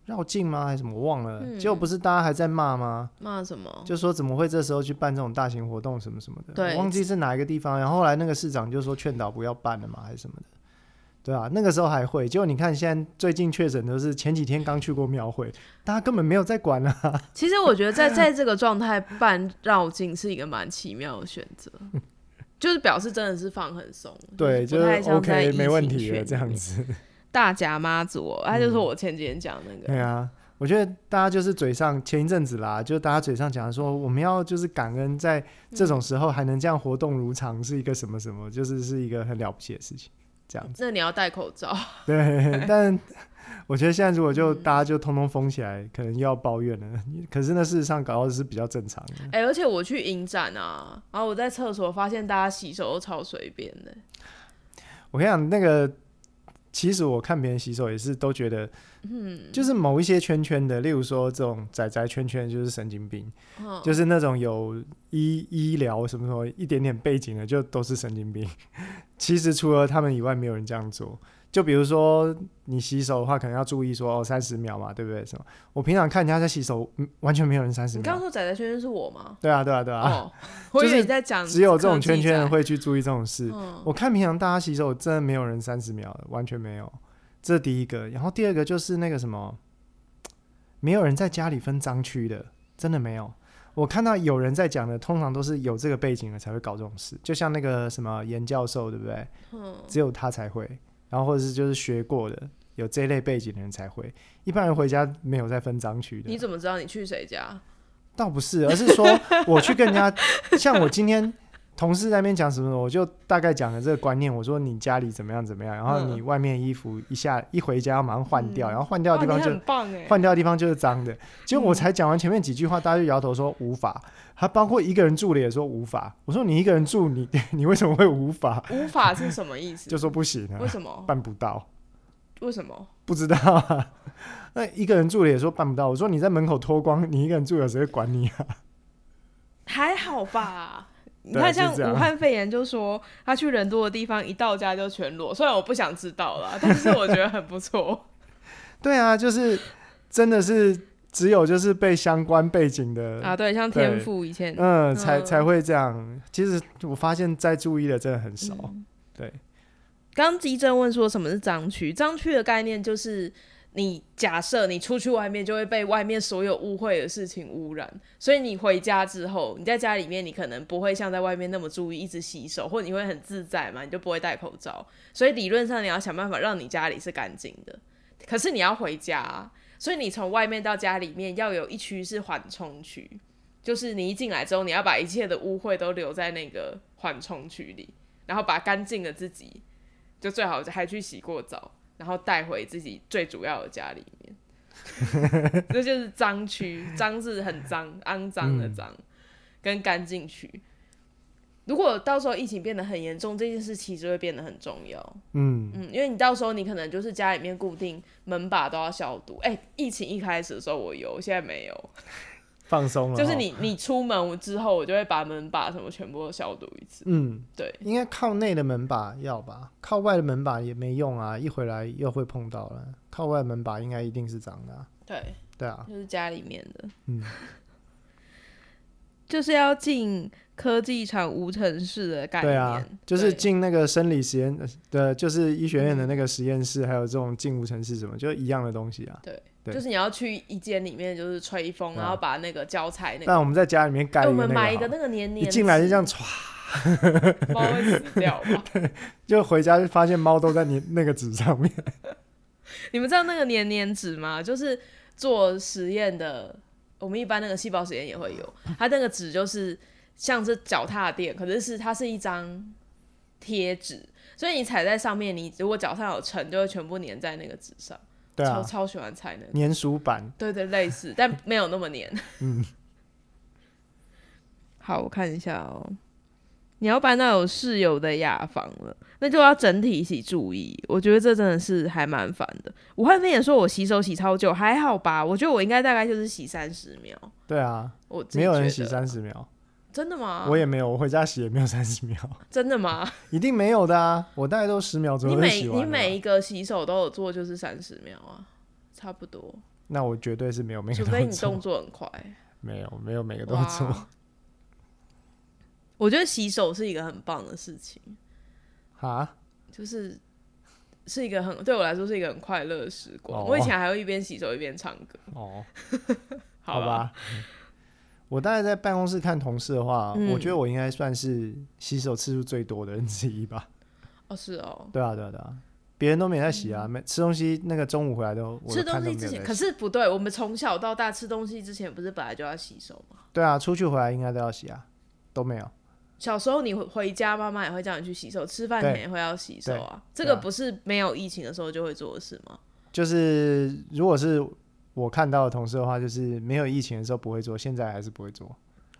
绕境吗？还是什么？我忘了。结果不是大家还在骂吗？骂什么？就说怎么会这时候去办这种大型活动什么什么的，对我忘记是哪一个地方。然后后来那个市长就说劝导不要办了嘛，还是什么的，对啊，那个时候还会，结果你看现在最近确诊都是前几天刚去过庙会，大家根本没有在管啊。其实我觉得在在这个状态办绕境是一个蛮奇妙的选择，就是表示真的是放很松，对，就 OK 疫没问题了这样。子。大甲妈祖哦，他就是我前几天讲那个，对啊，我觉得大家就是嘴上前一阵子啦，就大家嘴上讲说我们要就是感恩，在这种时候还能这样活动如常，是一个什么什么，就是是一个很了不起的事情。这样子，那你要戴口罩。对，但我觉得现在如果就大家就通通封起来，可能又要抱怨了。可是那事实上搞到是比较正常的。哎、而且我去影展啊，然后我在厕所发现大家洗手都超随便的。我跟你讲，那个其实我看别人洗手也是都觉得，嗯，就是某一些圈圈的，例如说这种仔仔圈圈就是神经病，嗯，就是那种有医医疗什么什么一点点背景的，就都是神经病。其实除了他们以外，没有人这样做。就比如说你洗手的话，可能要注意说哦三十秒嘛，对不对？什么？我平常看人家在洗手，嗯完全没有人三十秒。你刚刚说仔仔圈圈是我吗？对啊，对啊，对啊，哦，我以为你在讲只有这种圈圈。会去注意这种事。嗯，我看平常大家洗手，真的没有人三十秒的，完全没有。这第一个，然后第二个就是那个什么，没有人在家里分脏区的，真的没有。我看到有人在讲的，通常都是有这个背景的才会搞这种事，就像那个什么严教授，对不对？嗯，只有他才会，然后或者是就是学过的，有这类背景的人才会，一般人回家没有在分脏区的。你怎么知道你去谁家？倒不是，而是说我去跟人家，像我今天同事在那边讲什么，我就大概讲了这个观念。我说你家里怎么样怎么样，然后你外面衣服一下一回家要马上换掉，嗯然后换掉的地，方就很棒哎，换掉的地方就是脏的。结果我才讲完前面几句话，大家就摇头说无法。还包括一个人住的也说无法。我说你一个人住，你 你为什么会无法？无法是什么意思？就说不行啊，为什么？办不到。为什么？不知道啊。那一个人住的也说办不到。我说你在门口脱光，你一个人住有谁会管你啊？还好吧。你看，像武汉肺炎就说他去人多的地方，一到家就全裸。虽然我不想知道啦，但是我觉得很不错。对啊，就是真的是只有就是被相关背景的，啊，对，像天赋以前，嗯，才嗯才会这样。其实我发现在注意的真的很少。嗯对，刚基正问说什么是脏区？脏区的概念就是你假设你出去外面就会被外面所有污秽的事情污染，所以你回家之后，你在家里面你可能不会像在外面那么注意一直洗手，或者你会很自在嘛，你就不会戴口罩。所以理论上你要想办法让你家里是干净的，可是你要回家、所以你从外面到家里面要有一区是缓冲区，就是你一进来之后，你要把一切的污秽都留在那个缓冲区里，然后把干净的自己，就最好还去洗过澡，然后带回自己最主要的家里面。这就是脏区，脏是很脏、肮脏的脏，跟干净区。如果到时候疫情变得很严重，这件事其实会变得很重要。嗯，嗯，因为你到时候你可能就是家里面固定门把都要消毒。哎、疫情一开始的时候我有，现在没有。放松了。就是，你你出门之后，我就会把门把什么全部都消毒一次。嗯，对，应该靠内的门把要吧，靠外的门把也没用啊，一回来又会碰到了。靠外门把应该一定是脏的、啊，对，对啊，就是家里面的。嗯，就是要进科技厂无尘室的概念。对啊，就是进那个生理实验的，就是医学院的那个实验室，还有这种进无尘室什么，就一样的东西啊。对就是你要去一间里面，就是吹风，然后把那个胶材那个，但我们在家里面盖哎我们买一个那个黏黏，一进来就这样，歘，猫会死掉吧？就回家就发现猫都在你那个纸上面。你们知道那个黏黏纸吗？就是做实验的，我们一般那个细胞实验也会有，它那个纸就是像是脚踏垫，可是是它是一张贴纸，所以你踩在上面，你如果脚上有尘，就会全部粘在那个纸上。对啊，超超喜欢踩那个，粘鼠板，对对，类似，但没有那么粘。嗯，好，我看一下哦。你要搬到有室友的雅房了，那就要整体一起注意。我觉得这真的是还蛮烦的。武汉肺炎说我洗手洗超久，还好吧？我觉得我应该大概就是洗三十秒。对啊，我没有人洗三十秒，真的吗？我也没有，我回家洗也没有三十秒，真的吗？一定没有的啊，我大概都十秒左你每右就洗完了你每一个洗手都有做，就是三十秒啊，差不多。那我绝对是没有每个都除非你动作很快。没有没有每个都做，我觉得洗手是一个很棒的事情。啊，就是是一个很对我来说是一个很快乐的时光。哦我以前还会一边洗手一边唱歌，哦，好 好吧。我大概在办公室看同事的话，嗯我觉得我应该算是洗手次数最多的人之一吧。哦，是哦。对啊，对啊，对啊，别人都没在洗啊，没吃东西那个中午回来都我吃东西之前，可。是不对，我们从小到大吃东西之前不是本来就要洗手吗？对啊，出去回来应该都要洗啊，都没有。小时候你回回家，妈妈也会叫你去洗手，吃饭对前也会要洗手啊。这个不是没有疫情的时候就会做的事吗？就是如果是我看到的同事的话，就是没有疫情的时候不会做，现在还是不会做，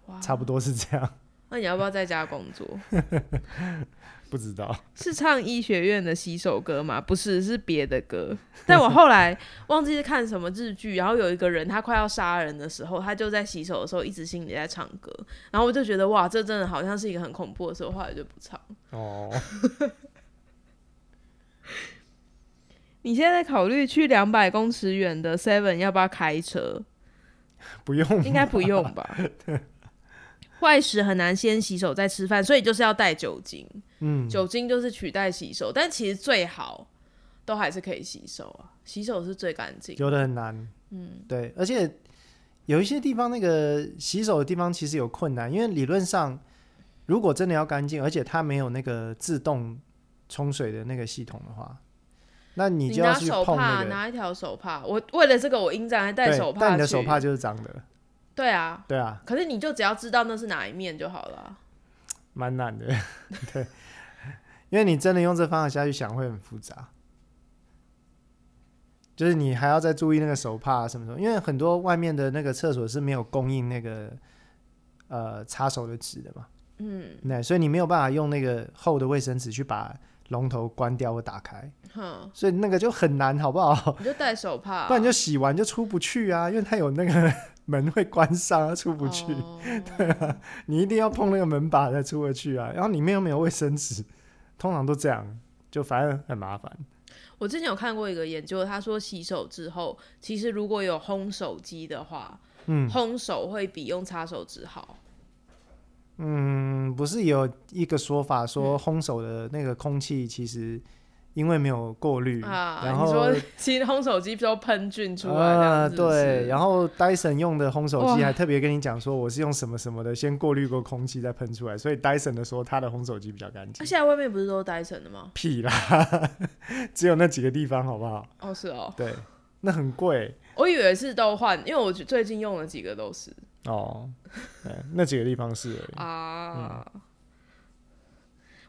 哇，差不多是这样。那你要不要在家工作？不知道，是唱医学院的洗手歌吗？不是，是别的歌。但我后来忘记是看什么日剧，然后有一个人他快要杀人的时候，他就在洗手的时候一直心里在唱歌，然后我就觉得哇，这真的好像是一个很恐怖的时候，后来就不唱。哦，你现在在考虑去两百公尺远的 Seven 要不要开车？不用，应该不用吧。坏时很难先洗手再吃饭，所以就是要带酒精。嗯，酒精就是取代洗手，但其实最好都还是可以洗手啊，洗手是最干净。有的很难，嗯，对，而且有一些地方那个洗手的地方其实有困难，因为理论上如果真的要干净，而且它没有那个自动冲水的那个系统的话，那你你就要去拿手帕，碰那个。拿一条手帕。我为了这个，我营长还带对手帕但你的手去。帕就是脏的，对啊，对啊，可是你就只要知道那是哪一面就好了。啊。蛮难的，对，因为你真的用这方法下去想会很复杂，就是你还要再注意那个手帕什么什么，因为很多外面的那个厕所是没有供应那个呃擦手的纸的嘛，嗯，那所以你没有办法用那个厚的卫生纸去把龙头关掉或打开，哼，所以那个就很难，好不好？你就戴手帕啊、不然你就洗完就出不去啊，因为它有那个 门会关上，它出不去。哦你一定要碰那个门把才出得去啊，然后里面又没有卫生纸，通常都这样，就反正很麻烦。我之前有看过一个研究，他说洗手之后，其实如果有烘手机的话，嗯烘手会比用擦手纸好。嗯，不是有一个说法说嗯烘手的那个空气其实因为没有过滤，啊，然后你说 其实烘手机都喷菌出来呃对，然后 Dyson 用的烘手机还特别跟你讲说我是用什么什么的，先过滤过空气再喷出来，所以 Dyson 的说它的烘手机比较干净那、净。现在外面不是都戴森的吗？屁啦，只有那几个地方好不好？哦，是哦，对，那很贵我以为是都换，因为我最近用了几个都是哦。对，那几个地方是而已。啊。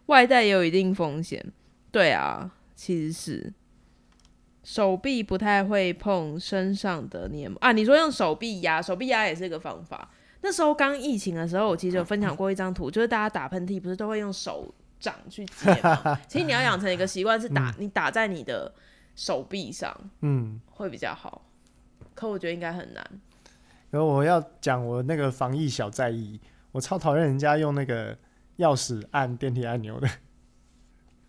外带也有一定风险，对啊，其实是手臂不太会碰身上的黏膜啊。你说用手臂压，手臂压也是一个方法。那时候刚疫情的时候，我其实有分享过一张图，就是大家打喷嚏不是都会用手掌去接吗？其实你要养成一个习惯，是打、你打在你的手臂上嗯，会比较好。可我觉得应该很难。然后我要讲我那个防疫小在意，我超讨厌人家用那个钥匙按电梯按钮的，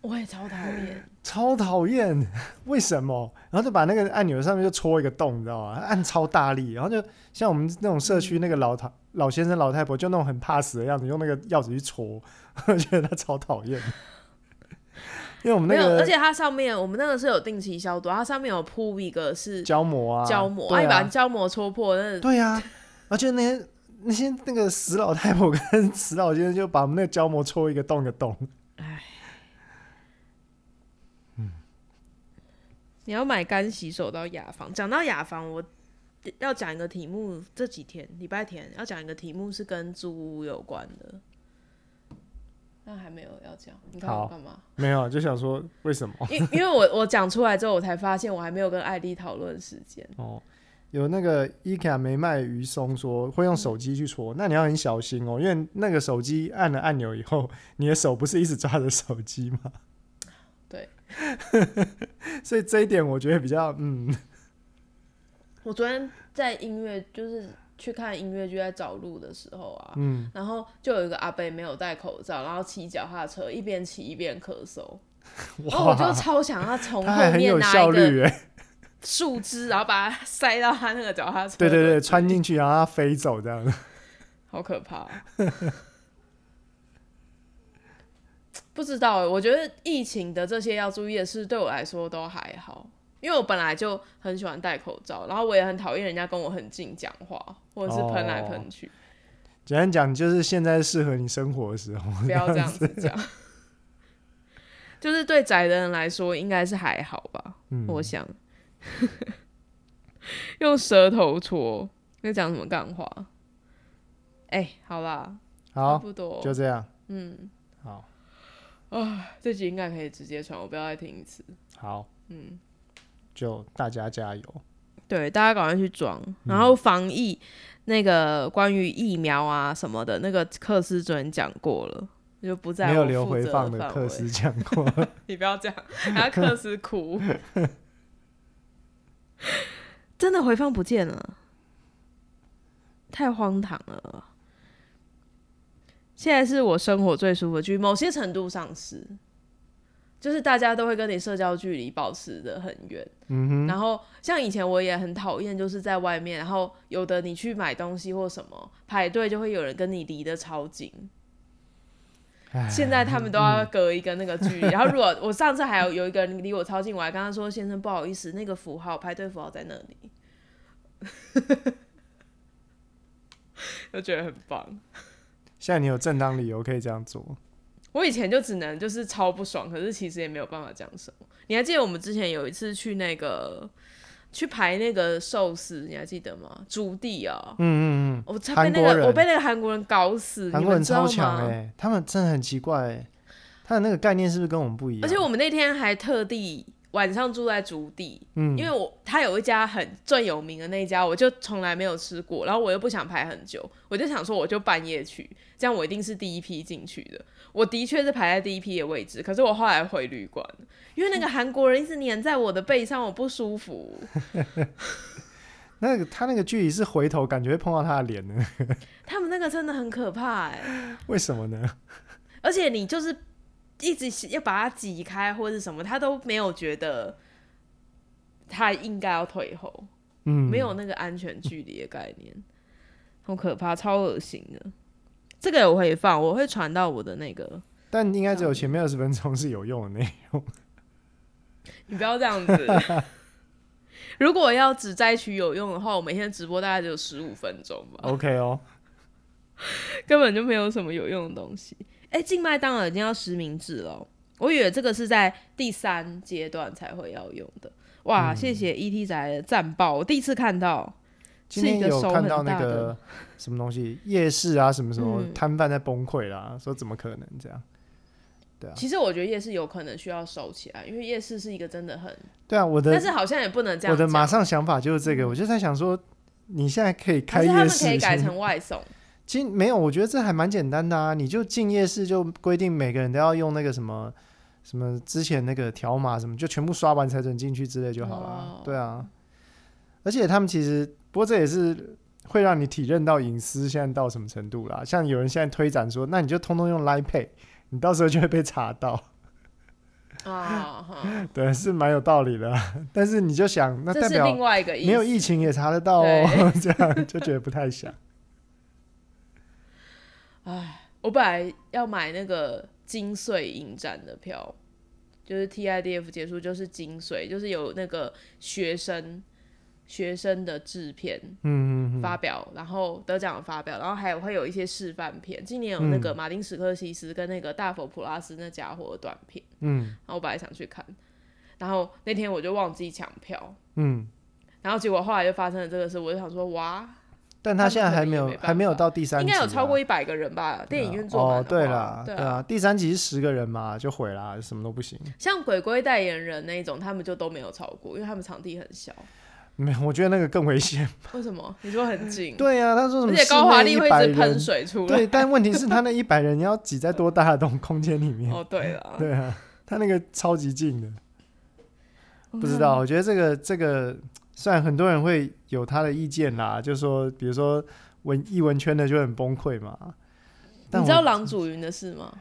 我也超讨厌。超讨厌，为什么？然后就把那个按钮上面就戳一个洞，你知道吗？按超大力，然后就像我们那种社区那个老太老先生老太婆，就那种很怕死的样子，用那个钥匙去戳，我觉得他超讨厌。因为我们没有，而且它上面我们那个是有定期消毒，它上面有铺一个是胶膜啊，胶膜，啊你把啊，胶膜戳破，那对啊，而且那些那些那个死老太婆跟死老先生就把我们那个胶膜戳一个洞一个洞。哎，嗯你要买干洗手到雅房。讲到雅房，我要讲一个题目，这几天礼拜天要讲一个题目是跟租屋有关的，那还没有要讲，你看我干嘛？没有，就想说为什么？因因为我我讲出来之后，我才发现我还没有跟艾丽讨论时间。哦，有那个伊卡没卖鱼松说会用手机去戳，那你要很小心哦，因为那个手机按了按钮以后，你的手不是一直抓着手机吗？对，所以这一点我觉得比较嗯，我昨天在音乐就是去看音乐剧，在找路的时候啊，嗯，然后就有一个阿贝没有戴口罩，然后骑脚踏车，一边骑一边咳嗽，然后我就，超想要从后面拿效一个树枝，然后把它塞到他那个脚踏车。对对对，穿，进去然后它飞走这样。好可怕。不知道欸，我觉得疫情的这些要注意的事，对我来说都还好，因为我本来就很喜欢戴口罩，然后我也很讨厌人家跟我很近讲话，或者是喷来喷去，简单讲，就是现在适合你生活的时候。不要这样子讲。就是对宅的人来说，应该是还好吧，嗯，我想。用舌头戳，在讲什么干话？哎、好啦，差，不多，就这样。嗯，好，啊这集应该可以直接传，我不要再听一次。好，嗯，就大家加油。对，大家赶快去装。嗯然后防疫那个关于疫苗啊什么的，那个克斯主任讲过了，就不在没有留回放的克斯讲过，你不要这样，还要克斯哭，真的回放不见了，太荒唐了。现在是我生活最舒服的距离，某些程度上是，就是大家都会跟你社交距离保持的很远。嗯哼，然后像以前我也很讨厌，就是在外面，然后有的你去买东西或什么排队，就会有人跟你离得超近。现在他们都要隔一个那个距离。然后如果我上次还有有一个人离我超近，我还跟他说：“先生，不好意思，那个符号排队符号在那里。”就觉得很棒。现在你有正当理由可以这样做。我以前就只能就是超不爽，可是其实也没有办法讲什么。你还记得我们之前有一次去那个去排那个寿司，你还记得吗？朱棣啊，嗯嗯嗯，我差被那个我被那个韩国人搞死，韩国人超强吗？哎、他们真的很奇怪哎、他的那个概念是不是跟我们不一样？而且我们那天还特地晚上住在竹地，嗯，因为我他有一家很最有名的那一家，我就从来没有吃过，然后我又不想排很久，我就想说我就半夜去，这样我一定是第一批进去的。我的确是排在第一批的位置，可是我后来回旅馆，因为那个韩国人一直黏在我的背上，我不舒服。那个他那个距离是回头感觉会碰到他的脸呢，他们那个真的很可怕哎、为什么呢？而且你就是一直要把它挤开或者什么，他都没有觉得他应该要退后。嗯，没有那个安全距离的概念，好可怕，超恶心的。这个我会放，我会传到我的那个，但应该只有前面二十分钟是有用的内容。你不要这样子。如果要只摘取有用的话，我每天直播大概只有十五分钟吧，OK 哦，根本就没有什么有用的东西。哎、静脉当然已经要实名制了哦，我以为这个是在第三阶段才会要用的。哇，谢谢 ET 仔的战报，我第一次看到，今天是有看到那个 什么东西，夜市啊，什么什么嗯摊贩在崩溃啦，说怎么可能这样？对啊，其实我觉得夜市有可能需要收起来，因为夜市是一个真的很，对啊，我的但是好像也不能这样我的讲马上想法就是这个，我就在想说，你现在可以开还是他们夜市可以改成外送，其实没有，我觉得这还蛮简单的啊，你就进夜市就规定每个人都要用那个什么什么之前那个条码什么，就全部刷完才准进去之类就好了。哦对啊，而且他们其实，不过这也是会让你体认到隐私现在到什么程度啦。像有人现在推展说，那你就通通用 Line Pay，你到时候就会被查到。对，是蛮有道理的啊。但是你就想，那代表另外一个。没有疫情也查得到哦，这样就觉得不太想。我本来要买那个金穗影展的票，就是 TIDF 结束就是金穗，就是有那个学生学生的制片嗯嗯嗯，发表，然后得奖的发表，然后还有会有一些示范片。今年有那嗯个马丁史克西斯跟那个大佛普拉斯那家伙的短片，嗯然后我本来想去看，然后那天我就忘记抢票，嗯。然后结果后来就发生了这个事，我就想说哇，但他现在还没有还没有到第三集、啊，应该有超过一百个人吧？电影院坐满哦，对话啦，对对啊，第三集是十个人嘛，就毁啦，什么都不行。像鬼鬼代言人那一种，他们就都没有超过，因为他们场地很小。没有，我觉得那个更危险。为什么？你说很近，对啊、他说什么？而且高华丽会一直喷水。出来。对，但问题是他那一百人，你要挤在多大的东空间里面？哦，对了，对啊，他那个超级近的，嗯不知道。我觉得这个这个，虽然很多人会有他的意见啦，就说比如说文艺文圈的就很崩溃嘛。但你知道郎祖云的事吗？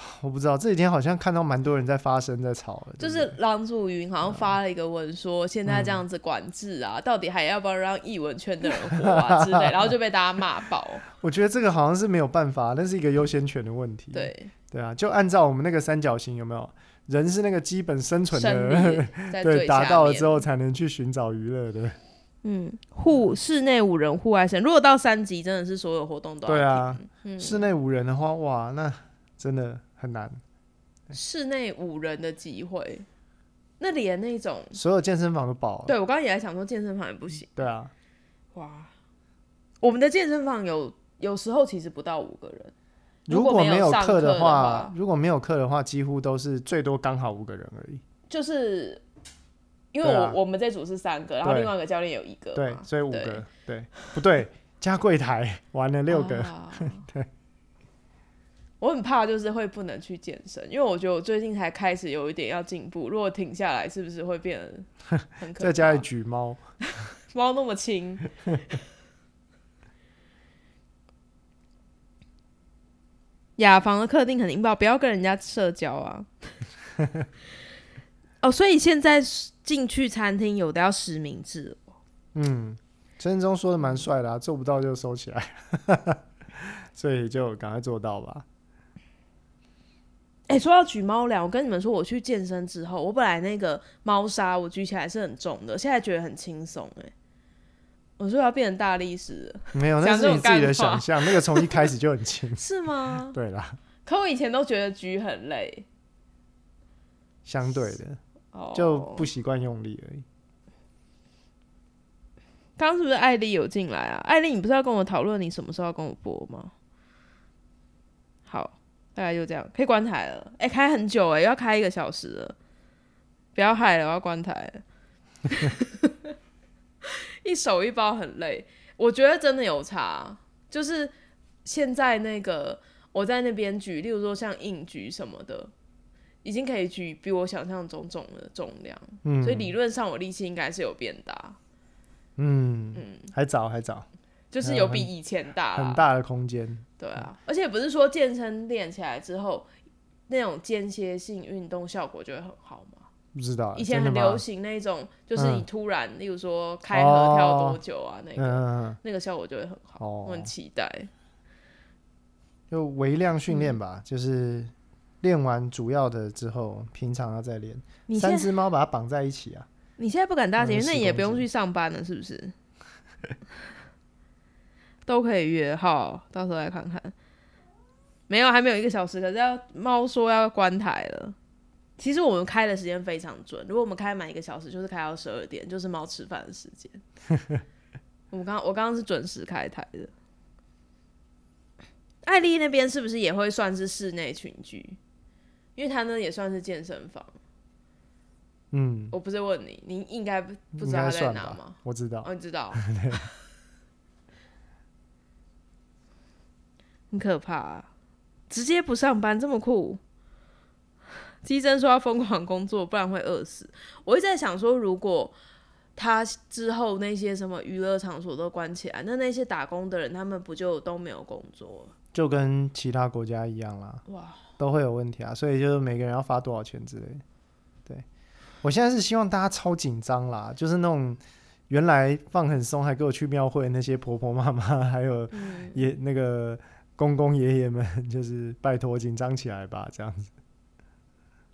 我不知道这几天好像看到蛮多人在发声在吵了，就是郎祖云好像发了一个文说，现在这样子管制啊，到底还要不要让艺文圈的人活啊之类，然后就被大家骂爆。我觉得这个好像是没有办法，那是一个优先权的问题。对，对啊，就按照我们那个三角形有没有人是那个基本生存的，对，达到了之后才能去寻找娱乐的。嗯，户室内五人，户外生。如果到三级，真的是所有活动都要对啊，嗯，室内五人的话，哇，那真的很难。室内五人的集会，那连那种，所有健身房都爆了。对我刚刚也在想说健身房也不行，对啊，哇，我们的健身房有有时候其实不到五个人，如果没有课的话，如果没有课的话，几乎都是最多刚好五个人而已。就是因为我、啊我们这组是三个，然后另外一个教练有一个，对，所以五个。对，不对，加柜台玩了六个。啊 我很怕就是会不能去健身，因为我觉得我最近才开始有一点要进步，如果停下来，是不是会变得很可怕？在家里举猫，猫那么轻，雅房的客厅很引爆，不要跟人家社交啊。哦，所以现在进去餐厅有的要实名制哦，嗯，陈振中说的蛮帅的啊，做不到就收起来，所以就赶快做到吧。哎、说到举猫粮，我跟你们说，我去健身之后，我本来那个猫砂我举起来是很重的，现在觉得很轻松。哎，我说要变成大力士，没有，那是你自己的想象，那个从一开始就很轻。是吗？对啦，可我以前都觉得举很累，相对的哦，就不习惯用力而已。刚刚是不是艾丽有进来啊？艾丽，你不是要跟我讨论你什么时候要跟我播吗？好，大概就这样，可以关台了。哎、开很久哎、要开一个小时了，不要害了，我要关台了。一手一包很累，我觉得真的有差，就是现在那个我在那边举，例如说像硬举什么的，已经可以举比我想象中重的重量，嗯，所以理论上我力气应该是有变大。嗯嗯还早还早，就是有比以前大啦很大的空间。对啊，而且不是说健身练起来之后，那种间歇性运动效果就会很好吗？不知道以前很流行那种，就是你嗯突然，例如说开合跳多久啊，那嗯个、那个效果就会很好，哦我很期待。就微量训练嗯吧，就是练完主要的之后，平常要再练。你三只猫把它绑在一起啊，你现在不敢搭捷运，嗯10那你也不用去上班了，是不是？都可以约好，到时候来看看。没有，还没有一个小时，可是要猫说要关台了。其实我们开的时间非常准，如果我们开满一个小时，就是开到十二点，就是猫吃饭的时间。我们刚我刚刚是准时开台的。艾丽那边是不是也会算是室内群居？因为它呢也算是健身房。嗯，我不是问你，你应该不不知道他在哪吗？我知道。哦，你知道，很可怕、啊，直接不上班这么酷。基真说要疯狂工作，不然会饿死。我一直在想说，如果他之后那些什么娱乐场所都关起来，那那些打工的人，他们不就都没有工作了？就跟其他国家一样啦，哇，都会有问题啊，所以就是每个人要发多少钱之类的。对，我现在是希望大家超紧张啦，就是那种原来放很松，还给我去庙会那些婆婆妈妈，还有嗯，爷那个公公爷爷们，就是拜托紧张起来吧，这样子。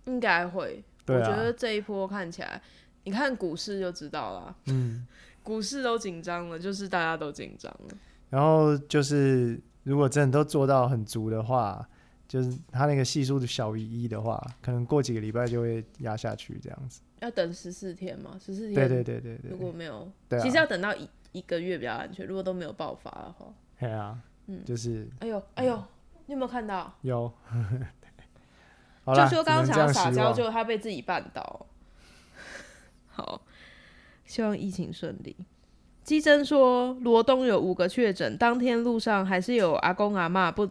应该会。对我觉得啊，这一波看起来，你看股市就知道了，嗯，股市都紧张了，就是大家都紧张了。然后就是如果真的都做到很足的话，就是它那个系数小于一的话，可能过几个礼拜就会压下去这样子。要等十四天嘛，十四天。对对对对对如，果没有，其实要等到一一个月比较安全。如果都没有爆发的话，对啊，嗯就是哎呦哎呦，你有没有看到？有。好就说刚刚想要撒娇，就他被自己绊倒。好，希望疫情顺利。基真说，罗东有五个确诊，当天路上还是有阿公阿嬷不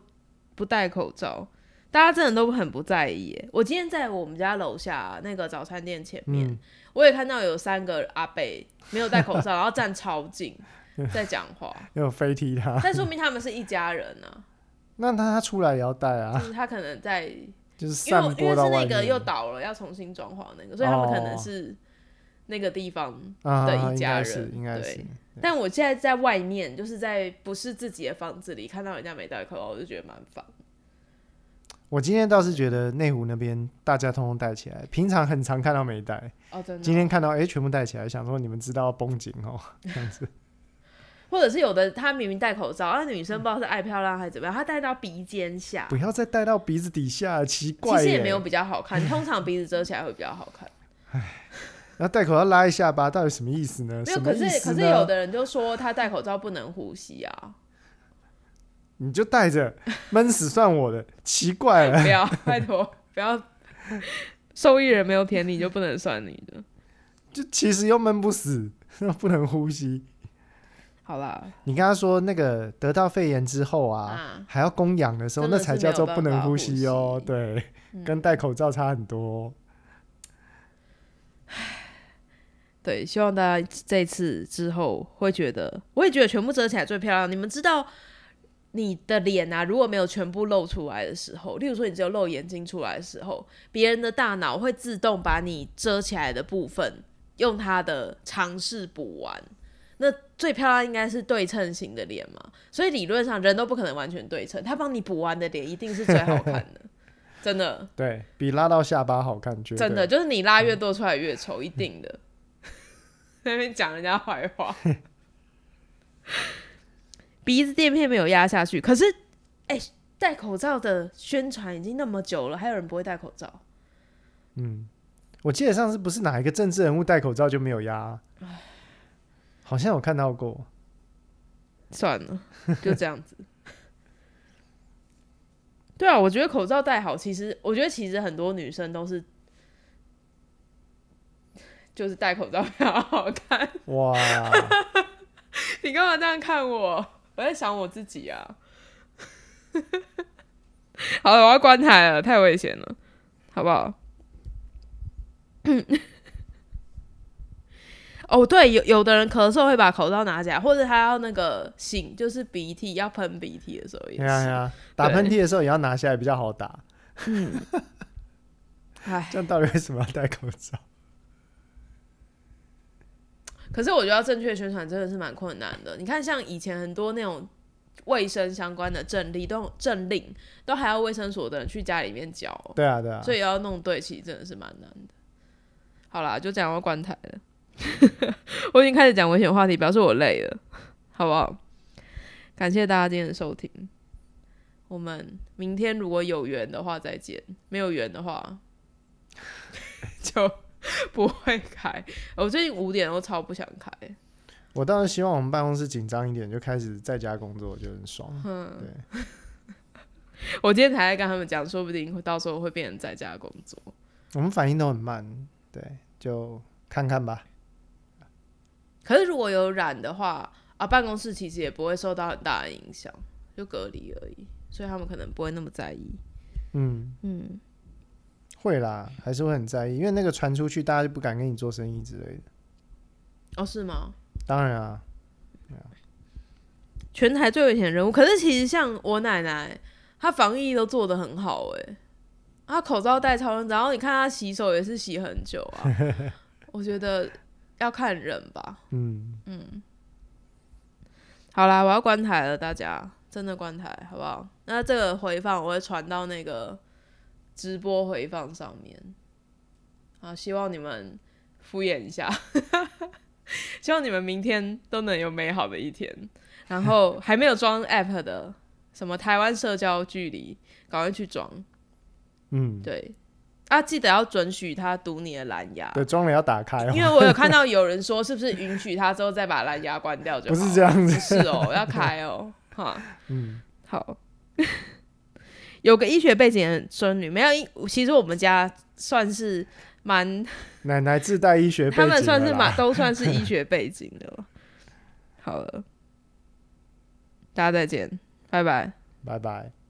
不戴口罩，大家真的都很不在意耶。我今天在我们家楼下那个早餐店前面，嗯，我也看到有三个阿伯没有戴口罩，然后站超近在讲话，有飞踢他，但说明他们是一家人啊，那他他出来也要戴啊。就，是他可能在，就是因为散因为是那个又倒了，要重新装潢那个，所以他们可能哦是那个地方啊，的一家人应该对是，但我现在在外面，就是在不是自己的房子里看到人家没戴口罩，我就觉得蛮烦。我今天倒是觉得内湖那边大家通通戴起来，平常很常看到没戴，哦，真的哦。今天看到哎、全部戴起来，想说你们知道要绷紧哦，这样子。或者是有的他明明戴口罩，那女生不知道是爱漂亮还是怎么样，她戴到鼻尖下不，要再戴到鼻子底下，奇怪其。实也没有比较好看。通常鼻子遮起来会比较好看。然后戴口罩拉一下吧，到底什么意思呢？没有，可是可是有的人就说他戴口罩不能呼吸啊，你就戴着，闷死算我的，奇怪了。不要，拜托，不要。受益人没有舔你就不能算你的。就其实又闷不死，不能呼吸。好啦，你跟他说那个得到肺炎之后啊，啊还要供氧的时候，那才叫做不能呼吸哦。对，嗯跟戴口罩差很多哦、对，希望大家这次之后会觉得，我也觉得全部遮起来最漂亮。你们知道，你的脸啊，如果没有全部露出来的时候，例如说你只有露眼睛出来的时候，别人的大脑会自动把你遮起来的部分用它的尝试补完。那最漂亮应该是对称型的脸嘛，所以理论上人都不可能完全对称，他帮你补完的脸一定是最好看的，真的。对比拉到下巴好看，真的就是你拉越多出来越丑，一定的。在那边讲人家坏话。鼻子垫片没有压下去。可是，哎、戴口罩的宣传已经那么久了，还有人不会戴口罩？嗯，我记得上次不是哪一个政治人物戴口罩就没有压，好像有看到过。算了，就这样子。对啊，我觉得口罩戴好，其实我觉得其实很多女生都是，就是戴口罩比较好看。哇，你干嘛这样看我？我在想我自己啊。好了，我要关台了，太危险了，好不好？哦，对，有有的人咳嗽会把口罩拿起来，或者他要那个擤，就是鼻涕要喷鼻涕的时候也是。哎呀呀，打喷嚏的时候也要拿下来比较好打。嗯，哎，这样到底为什么要戴口罩？可是我觉得要正确宣传真的是蛮困难的。你看，像以前很多那种卫生相关的政令，都政令都还要卫生所的人去家里面教哦、对啊，对啊。所以要弄对齐真的是蛮难的。好啦，就这样，我要关台了。我已经开始讲危险话题，表示我累了，好不好？感谢大家今天的收听。我们明天如果有缘的话再见，没有缘的话 就不会开。我最近五点都超不想开。我倒是希望我们办公室紧张一点，就开始在家工作，就很爽。嗯，对，我今天才在跟他们讲，说不定会到时候会变成在家工作。我们反应都很慢，对，就看看吧。可是如果有染的话，啊，办公室其实也不会受到很大的影响，就隔离而已，所以他们可能不会那么在意。嗯，嗯，会啦，还是会很在意，因为那个传出去，大家就不敢跟你做生意之类的。哦，是吗？当然啊，全台最危险的人物，可是其实像我奶奶，她防疫都做得很好诶、她口罩戴超认真，然后你看她洗手也是洗很久啊。我觉得要看人吧。嗯，好啦，我要关台了，大家真的关台好不好？那这个回放我会传到那个直播回放上面，啊，希望你们敷衍一下，希望你们明天都能有美好的一天。然后还没有装 app 的，什么台湾社交距离，赶快去装。嗯，对，啊，记得要准许他读你的蓝牙，对，装了要打开、哦，因为我有看到有人说，是不是允许他之后再把蓝牙关掉就好？不是这样子是哦，要开哦，哈，嗯，好。有个医学背景的孙女，没有医，其实我们家算是蛮，奶奶自带医学背景他们算是了啦蛮都算是医学背景的。好了，大家再见，拜拜。拜拜。